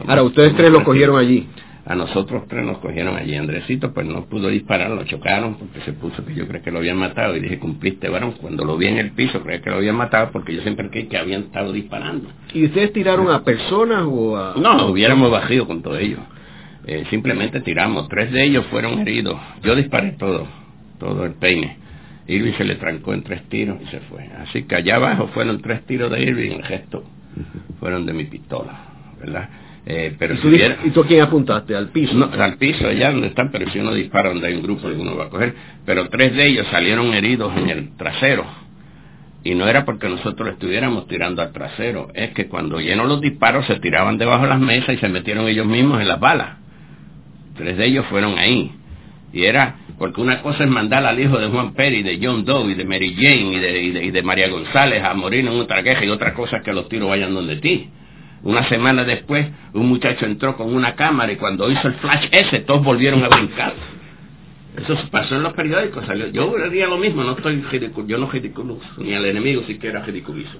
Ahora, ustedes tres lo cogieron allí. A nosotros tres nos cogieron allí. Andresito pues no pudo disparar, lo chocaron porque se puso que yo creo que lo habían matado. Y dije, cumpliste, varón. Cuando lo vi en el piso, creí que lo habían matado porque yo siempre creí que habían estado disparando. ¿Y ustedes tiraron a personas o a...? No, hubiéramos bajado con todo ello. Eh, simplemente tiramos. Tres de ellos fueron heridos. Yo disparé todo, todo el peine. Irving se le trancó en tres tiros y se fue. Así que allá abajo fueron tres tiros de Irving, el gesto fueron de mi pistola, ¿verdad? Eh, pero ¿Y, tú, ¿Y tú a quién apuntaste? ¿Al piso? No, al piso, allá donde están, pero si uno dispara donde hay un grupo, uno va a coger. Pero tres de ellos salieron heridos en el trasero. Y no era porque nosotros estuviéramos tirando al trasero, es que cuando lleno los disparos se tiraban debajo de las mesas y se metieron ellos mismos en las balas. Tres de ellos fueron ahí. Y era, porque una cosa es mandar al hijo de Juan Perry, de John Doe y de Mary Jane y de, María González a morir en otra queja y otra cosa es que los tiros vayan donde ti. Una semana después, un muchacho entró con una cámara y cuando hizo el flash ese, todos volvieron a brincar. Eso pasó en los periódicos. Salió. Yo haría lo mismo, no estoy yo no ridiculizo, ni al enemigo siquiera ridiculizo.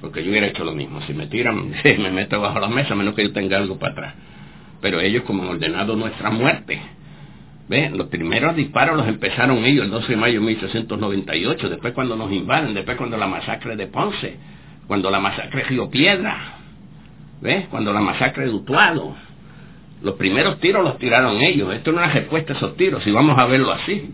Porque yo hubiera hecho lo mismo. Si me tiran, me meto bajo la mesa, menos que yo tenga algo para atrás. Pero ellos como han ordenado nuestra muerte. Los primeros disparos los empezaron ellos el 12 de mayo de 1898, después cuando nos invaden, después cuando la masacre de Ponce, cuando la masacre de Río Piedra, ¿Ves? Cuando la masacre de Utuado. Los primeros tiros los tiraron ellos. Esto no es una respuesta a esos tiros, si vamos a verlo así.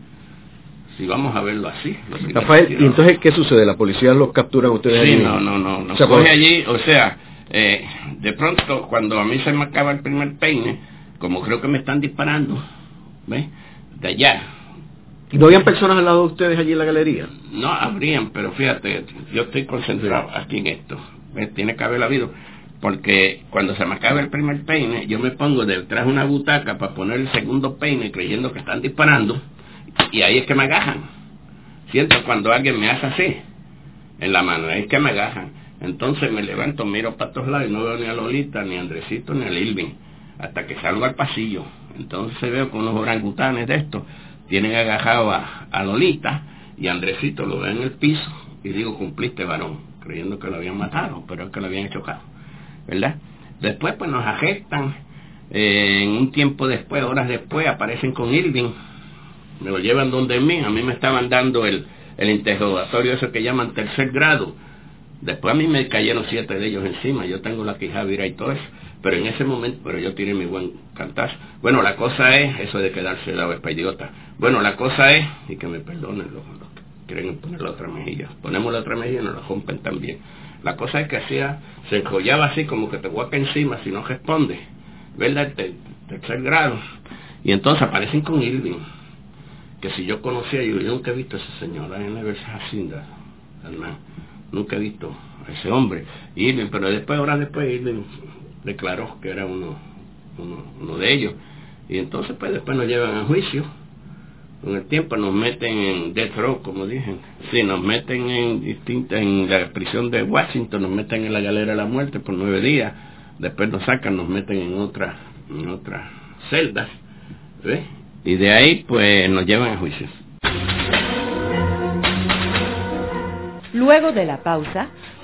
Si vamos a verlo así. Rafael, ¿y entonces qué sucede? ¿La policía los captura ustedes sí, no, no, no. Nos o coge allí, o sea, eh, de pronto, cuando a mí se me acaba el primer peine, como creo que me están disparando, ¿ves? De allá. ¿Y no habían personas al lado de ustedes allí en la galería? No, habrían, pero fíjate, yo estoy concentrado aquí en esto. ¿ves? Tiene que haber habido porque cuando se me acaba el primer peine, yo me pongo detrás de una butaca para poner el segundo peine creyendo que están disparando, y ahí es que me agajan. Siento cuando alguien me hace así, en la mano, ahí es que me agajan. Entonces me levanto, miro para todos lados y no veo ni a Lolita, ni a Andresito, ni a Lilvin, hasta que salgo al pasillo. Entonces veo que unos orangutanes de estos tienen agajado a, a Lolita y Andresito lo ve en el piso y digo, cumpliste varón, creyendo que lo habían matado, pero es que lo habían chocado ¿verdad? Después pues nos arrestan, eh, en un tiempo después, horas después, aparecen con Irving, me lo llevan donde mí, a mí me estaban dando el, el interrogatorio eso que llaman tercer grado, después a mí me cayeron siete de ellos encima, yo tengo la quija y todo eso, pero en ese momento, pero yo tiene mi buen cantazo. Bueno, la cosa es, eso de quedarse lado idiota. Bueno, la cosa es, y que me perdonen los, que quieren poner la otra mejilla, ponemos la otra mejilla y nos la rompen también. La cosa es que hacía, se enjollaba así como que te guaca encima si no responde, ¿verdad? tercer grado. Y entonces aparecen con Irving, que si yo conocía, yo, nunca he visto a esa señora en la Jacinda, nunca he visto a ese hombre. Irving, pero después, horas después, Irving declaró que era uno, uno, de ellos. Y entonces pues después nos llevan a juicio. Con el tiempo nos meten en death row, como dije. Sí, nos meten en distintas, en la prisión de Washington, nos meten en la galera de la muerte por nueve días. Después nos sacan, nos meten en otra, en otras celdas. Y de ahí pues nos llevan a juicio. Luego de la pausa,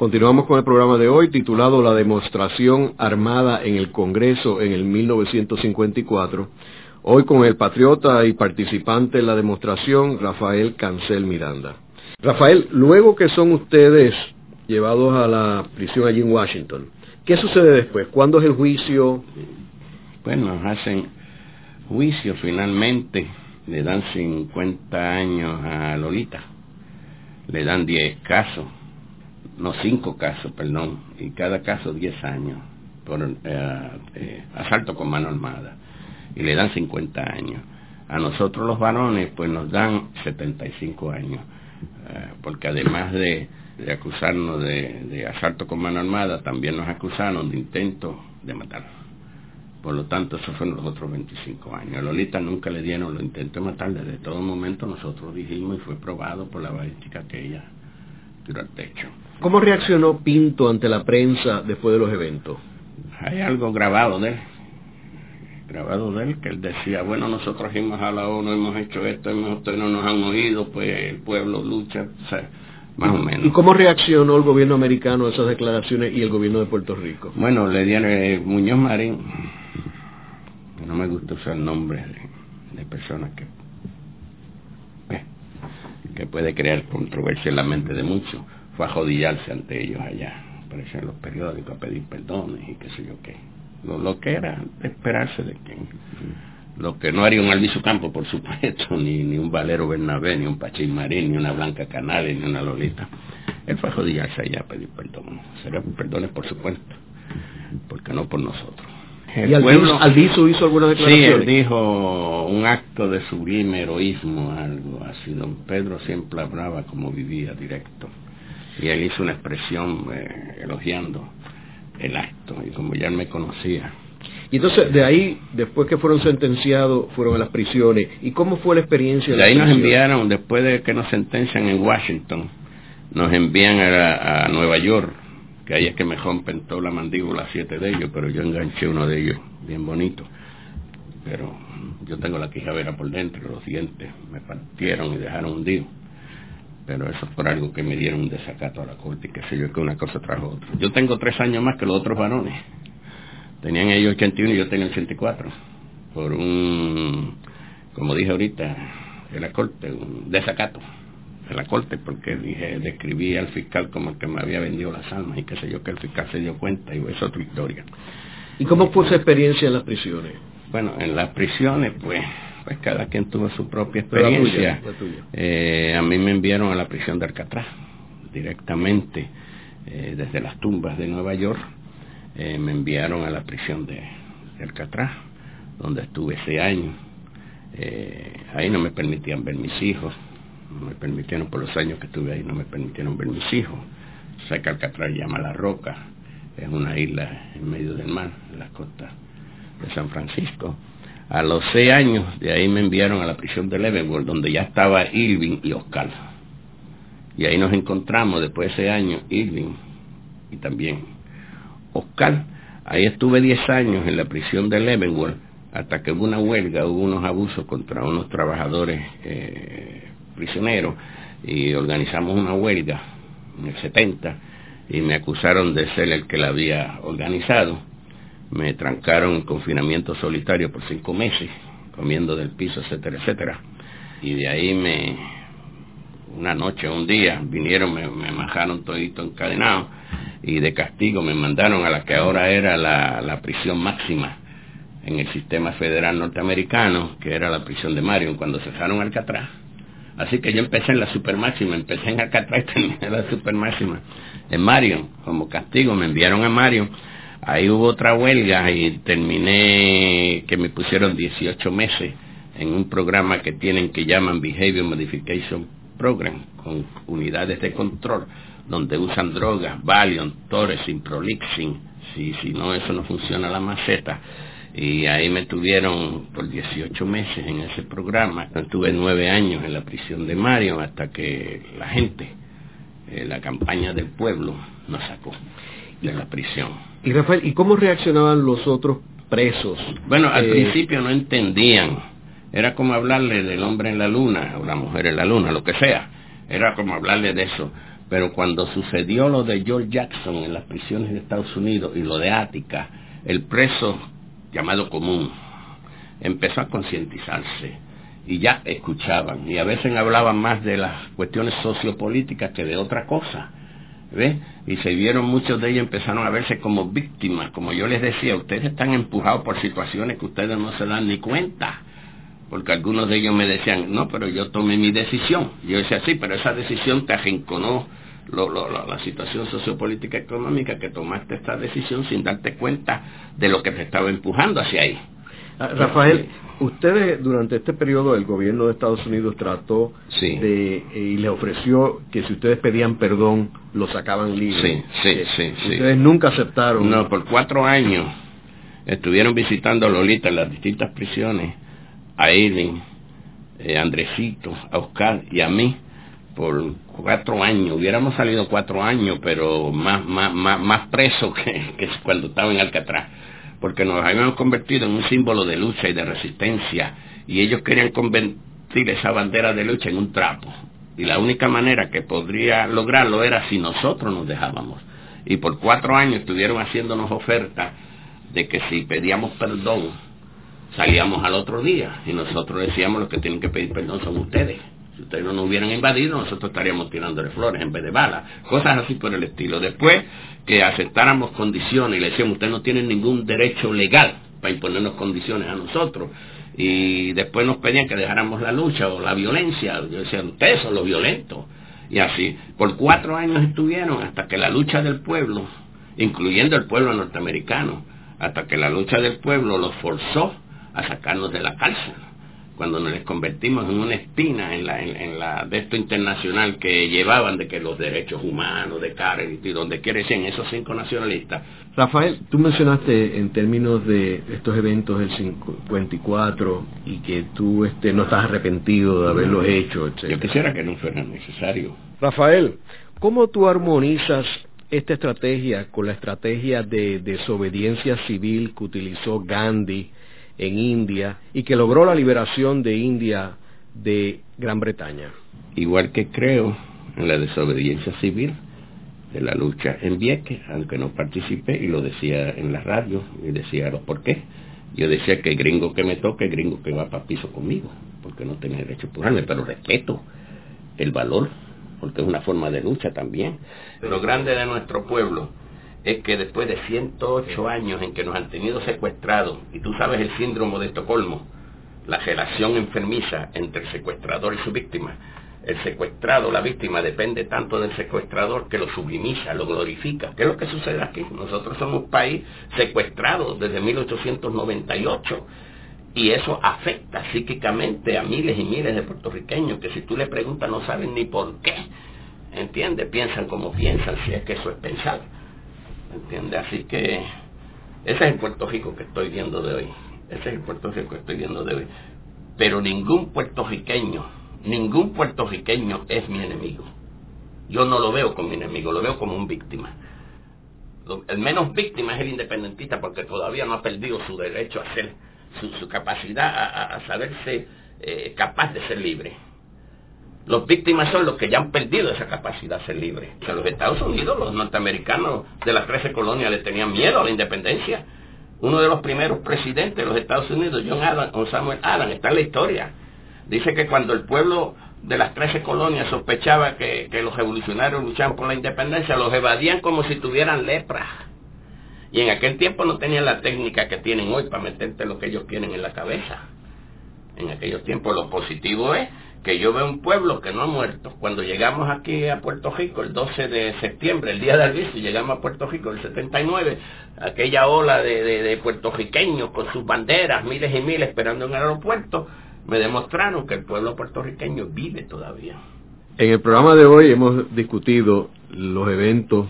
Continuamos con el programa de hoy titulado La demostración armada en el Congreso en el 1954. Hoy con el patriota y participante en la demostración, Rafael Cancel Miranda. Rafael, luego que son ustedes llevados a la prisión allí en Washington, ¿qué sucede después? ¿Cuándo es el juicio? Bueno, hacen juicio finalmente, le dan 50 años a Lolita, le dan 10 casos no cinco casos, perdón, y cada caso diez años por eh, eh, asalto con mano armada y le dan 50 años. A nosotros los varones pues nos dan 75 años, eh, porque además de, acusarnos de, de, asalto con mano armada, también nos acusaron de intento de matar. Por lo tanto, esos fueron los otros 25 años. A Lolita nunca le dieron los intentos de matar, desde todo momento nosotros dijimos y fue probado por la balística que ella tiró al techo. ¿Cómo reaccionó Pinto ante la prensa después de los eventos? Hay algo grabado de él, grabado de él, que él decía, bueno, nosotros hemos a la ONU, hemos hecho esto, ustedes no nos han oído, pues el pueblo lucha, o sea, más o menos. ¿Y cómo reaccionó el gobierno americano a esas declaraciones y el gobierno de Puerto Rico? Bueno, le dieron eh, Muñoz Marín, no me gusta usar nombres de, de personas que que puede crear controversia en la mente de muchos fue a jodillarse ante ellos allá. Aparecían los periódicos a pedir perdones y qué sé yo qué. Lo, que era esperarse de quien. Lo que no haría un Alviso Campo, por supuesto, ni, ni un Valero Bernabé, ni un Pachín Marín, ni una Blanca Canales, ni una Lolita. Él fue a jodillarse allá a pedir perdón. Sería perdones, por supuesto, porque no por nosotros. ¿Y Alviso, hizo alguna declaración? Sí, él dijo un acto de sublime heroísmo, algo así. Don Pedro siempre hablaba como vivía directo y él hizo una expresión eh, elogiando el acto y como ya él me conocía. Y entonces de ahí, después que fueron sentenciados, fueron a las prisiones. ¿Y cómo fue la experiencia? De, ahí nos enviaron, después de que nos sentencian en Washington, nos envían a, Nueva York, que ahí es que me rompen toda la mandíbula siete de ellos, pero yo enganché uno de ellos, bien bonito. Pero yo tengo la quijavera por dentro, los dientes me partieron y dejaron hundido pero eso es por algo que me dieron un desacato a la corte y que sé yo que una cosa trajo otra. Yo tengo tres años más que los otros varones. Tenían ellos 81 y yo tenía 84. Por un, como dije ahorita, en la corte, un desacato de la corte porque dije, describí al fiscal como que me había vendido las almas y qué sé yo que el fiscal se dio cuenta y es otra historia. ¿Y cómo fue esa experiencia en las prisiones? Bueno, en las prisiones pues pues cada quien tuvo su propia experiencia. Eh, a mí me enviaron a la prisión de Alcatraz, directamente eh, desde las tumbas de Nueva York, eh, me enviaron a la prisión de, Alcatraz, donde estuve ese año. ahí no me permitían ver mis hijos, no me permitieron por los años que estuve ahí, no me permitieron ver mis hijos. O sea que llama La Roca, es una isla en medio del mar, en las costas de San Francisco. A los seis años, de ahí me enviaron a la prisión de Leavenworth, donde ya estaba Irving y Oscar. Y ahí nos encontramos después de ese año, Irving y también Oscar. Ahí estuve diez años en la prisión de Leavenworth hasta que hubo una huelga, hubo unos abusos contra unos trabajadores eh, prisioneros y organizamos una huelga en el 70 y me acusaron de ser el que la había organizado. Me trancaron en confinamiento solitario por cinco meses, comiendo del piso, etcétera, etcétera. Y de ahí me, una noche, un día, vinieron, me, me majaron todito encadenado y de castigo me mandaron a la que ahora era la, la prisión máxima en el sistema federal norteamericano, que era la prisión de Marion, cuando cesaron Alcatraz. Así que yo empecé en la super máxima, empecé en Alcatraz y terminé en la super máxima. En Marion, como castigo, me enviaron a Marion. Ahí hubo otra huelga y terminé que me pusieron 18 meses en un programa que tienen que llaman Behavior Modification Program, con unidades de control, donde usan drogas, Valium, Torres, Prolixin. Si, si no, eso no funciona la maceta y ahí me tuvieron por 18 meses en ese programa. Estuve nueve años en la prisión de Mario hasta que la gente, eh, la campaña del pueblo, nos sacó de la prisión. Y Rafael, ¿y cómo reaccionaban los otros presos? Bueno, al eh, principio no entendían. Era como hablarle del hombre en la luna o la mujer en la luna, lo que sea. Era como hablarle de eso. Pero cuando sucedió lo de George Jackson en las prisiones de Estados Unidos y lo de Ática, el preso llamado común, empezó a concientizarse y ya escuchaban y a veces hablaban más de las cuestiones sociopolíticas que de otra cosa. Y se vieron muchos de ellos empezaron a verse como víctimas, como yo les decía, ustedes están empujados por situaciones que ustedes no se dan ni cuenta, porque algunos de ellos me decían, no, pero yo tomé mi decisión. yo decía, sí, pero esa decisión te arrinconó la situación sociopolítica económica que tomaste esta decisión sin darte cuenta de lo que te estaba empujando hacia ahí. Ah, Rafael, ustedes durante este periodo el gobierno de Estados Unidos trató de eh, y le ofreció que si ustedes pedían perdón lo sacaban libre. Sí, sí, eh, sí, Ustedes nunca aceptaron. No, por cuatro años estuvieron visitando a Lolita en las distintas prisiones, a Irving, eh, a Andresito, a Oscar y a mí por cuatro años, hubiéramos salido cuatro años, pero más, más, más, más preso que, que cuando estaba en Alcatraz, porque nos habíamos convertido en un símbolo de lucha y de resistencia, y ellos querían convertir esa bandera de lucha en un trapo, y la única manera que podría lograrlo era si nosotros nos dejábamos. Y por cuatro años estuvieron haciéndonos ofertas de que si pedíamos perdón, salíamos al otro día, y nosotros decíamos los que tienen que pedir perdón son ustedes si ustedes no nos hubieran invadido, nosotros estaríamos tirándole flores en vez de balas. Cosas así por el estilo. Después que aceptáramos condiciones y le decíamos, ustedes no tienen ningún derecho legal para imponernos condiciones a nosotros. Y después nos pedían que dejáramos la lucha o la violencia. Yo decía, ustedes son los violentos. Y así, por cuatro años estuvieron hasta que la lucha del pueblo, incluyendo el pueblo norteamericano, hasta que la lucha del pueblo los forzó a sacarnos de la cárcel cuando nos les convertimos en una espina en la, en, la de esto internacional que llevaban de que los derechos humanos de Karen y donde quiere en esos cinco nacionalistas. Rafael, tú mencionaste en términos de estos eventos del 54 y que tú este, no estás arrepentido de haberlos hecho, etc. Yo quisiera que no fuera necesario. Rafael, ¿cómo tú armonizas esta estrategia con la estrategia de desobediencia civil que utilizó Gandhi en India y que logró la liberación de India de Gran Bretaña. Igual que creo en la desobediencia civil de la lucha en Vieques, aunque no participé y lo decía en la radio y decía los por qué. Yo decía que gringo que me toque, gringo que va para piso conmigo, porque no tenía derecho a empujarme, pero respeto el valor, porque es una forma de lucha también. Lo grande de nuestro pueblo es que después de 108 años en que nos han tenido secuestrados, y tú sabes el síndrome de Estocolmo, la relación enfermiza entre el secuestrador y su víctima, el secuestrado, la víctima, depende tanto del secuestrador que lo sublimiza, lo glorifica. ¿Qué es lo que sucede aquí? Nosotros somos un país secuestrado desde 1898 y eso afecta psíquicamente a miles y miles de puertorriqueños que si tú le preguntas no saben ni por qué. ¿Entiendes? Piensan como piensan, si es que eso es pensar ¿Entiende? Así que ese es el Puerto Rico que estoy viendo de hoy. Ese es el Puerto Rico que estoy viendo de hoy. Pero ningún puertorriqueño, ningún puertorriqueño es mi enemigo. Yo no lo veo como mi enemigo, lo veo como un víctima. El menos víctima es el independentista porque todavía no ha perdido su derecho a ser, su, capacidad a, saberse eh, capaz de ser libre. Los víctimas son los que ya han perdido esa capacidad de ser libre. O los Estados Unidos, los norteamericanos de las 13 colonias le tenían miedo a la independencia. Uno de los primeros presidentes de los Estados Unidos, John Adams, o Samuel Adams, está en la historia. Dice que cuando el pueblo de las 13 colonias sospechaba que, los revolucionarios luchaban por la independencia, los evadían como si tuvieran lepra. Y en aquel tiempo no tenían la técnica que tienen hoy para meterte lo que ellos quieren en la cabeza. En aquellos tiempos lo positivo es que yo veo un pueblo que no ha muerto. Cuando llegamos aquí a Puerto Rico el 12 de septiembre, el día del y llegamos a Puerto Rico el 79, aquella ola de, de, puertorriqueños con sus banderas, miles y miles esperando en el aeropuerto, me demostraron que el pueblo puertorriqueño vive todavía. En el programa de hoy hemos discutido los eventos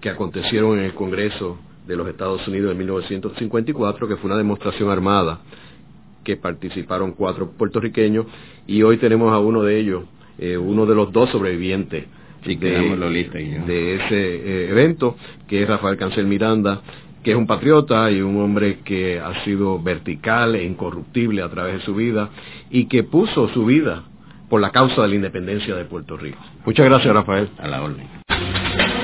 que acontecieron en el Congreso de los Estados Unidos en 1954, que fue una demostración armada que participaron cuatro puertorriqueños y hoy tenemos a uno de ellos, eh, uno de los dos sobrevivientes de, ese eh, evento, que es Rafael Cancel Miranda, que es un patriota y un hombre que ha sido vertical e incorruptible a través de su vida y que puso su vida por la causa de la independencia de Puerto Rico. Muchas gracias, Rafael. A la orden.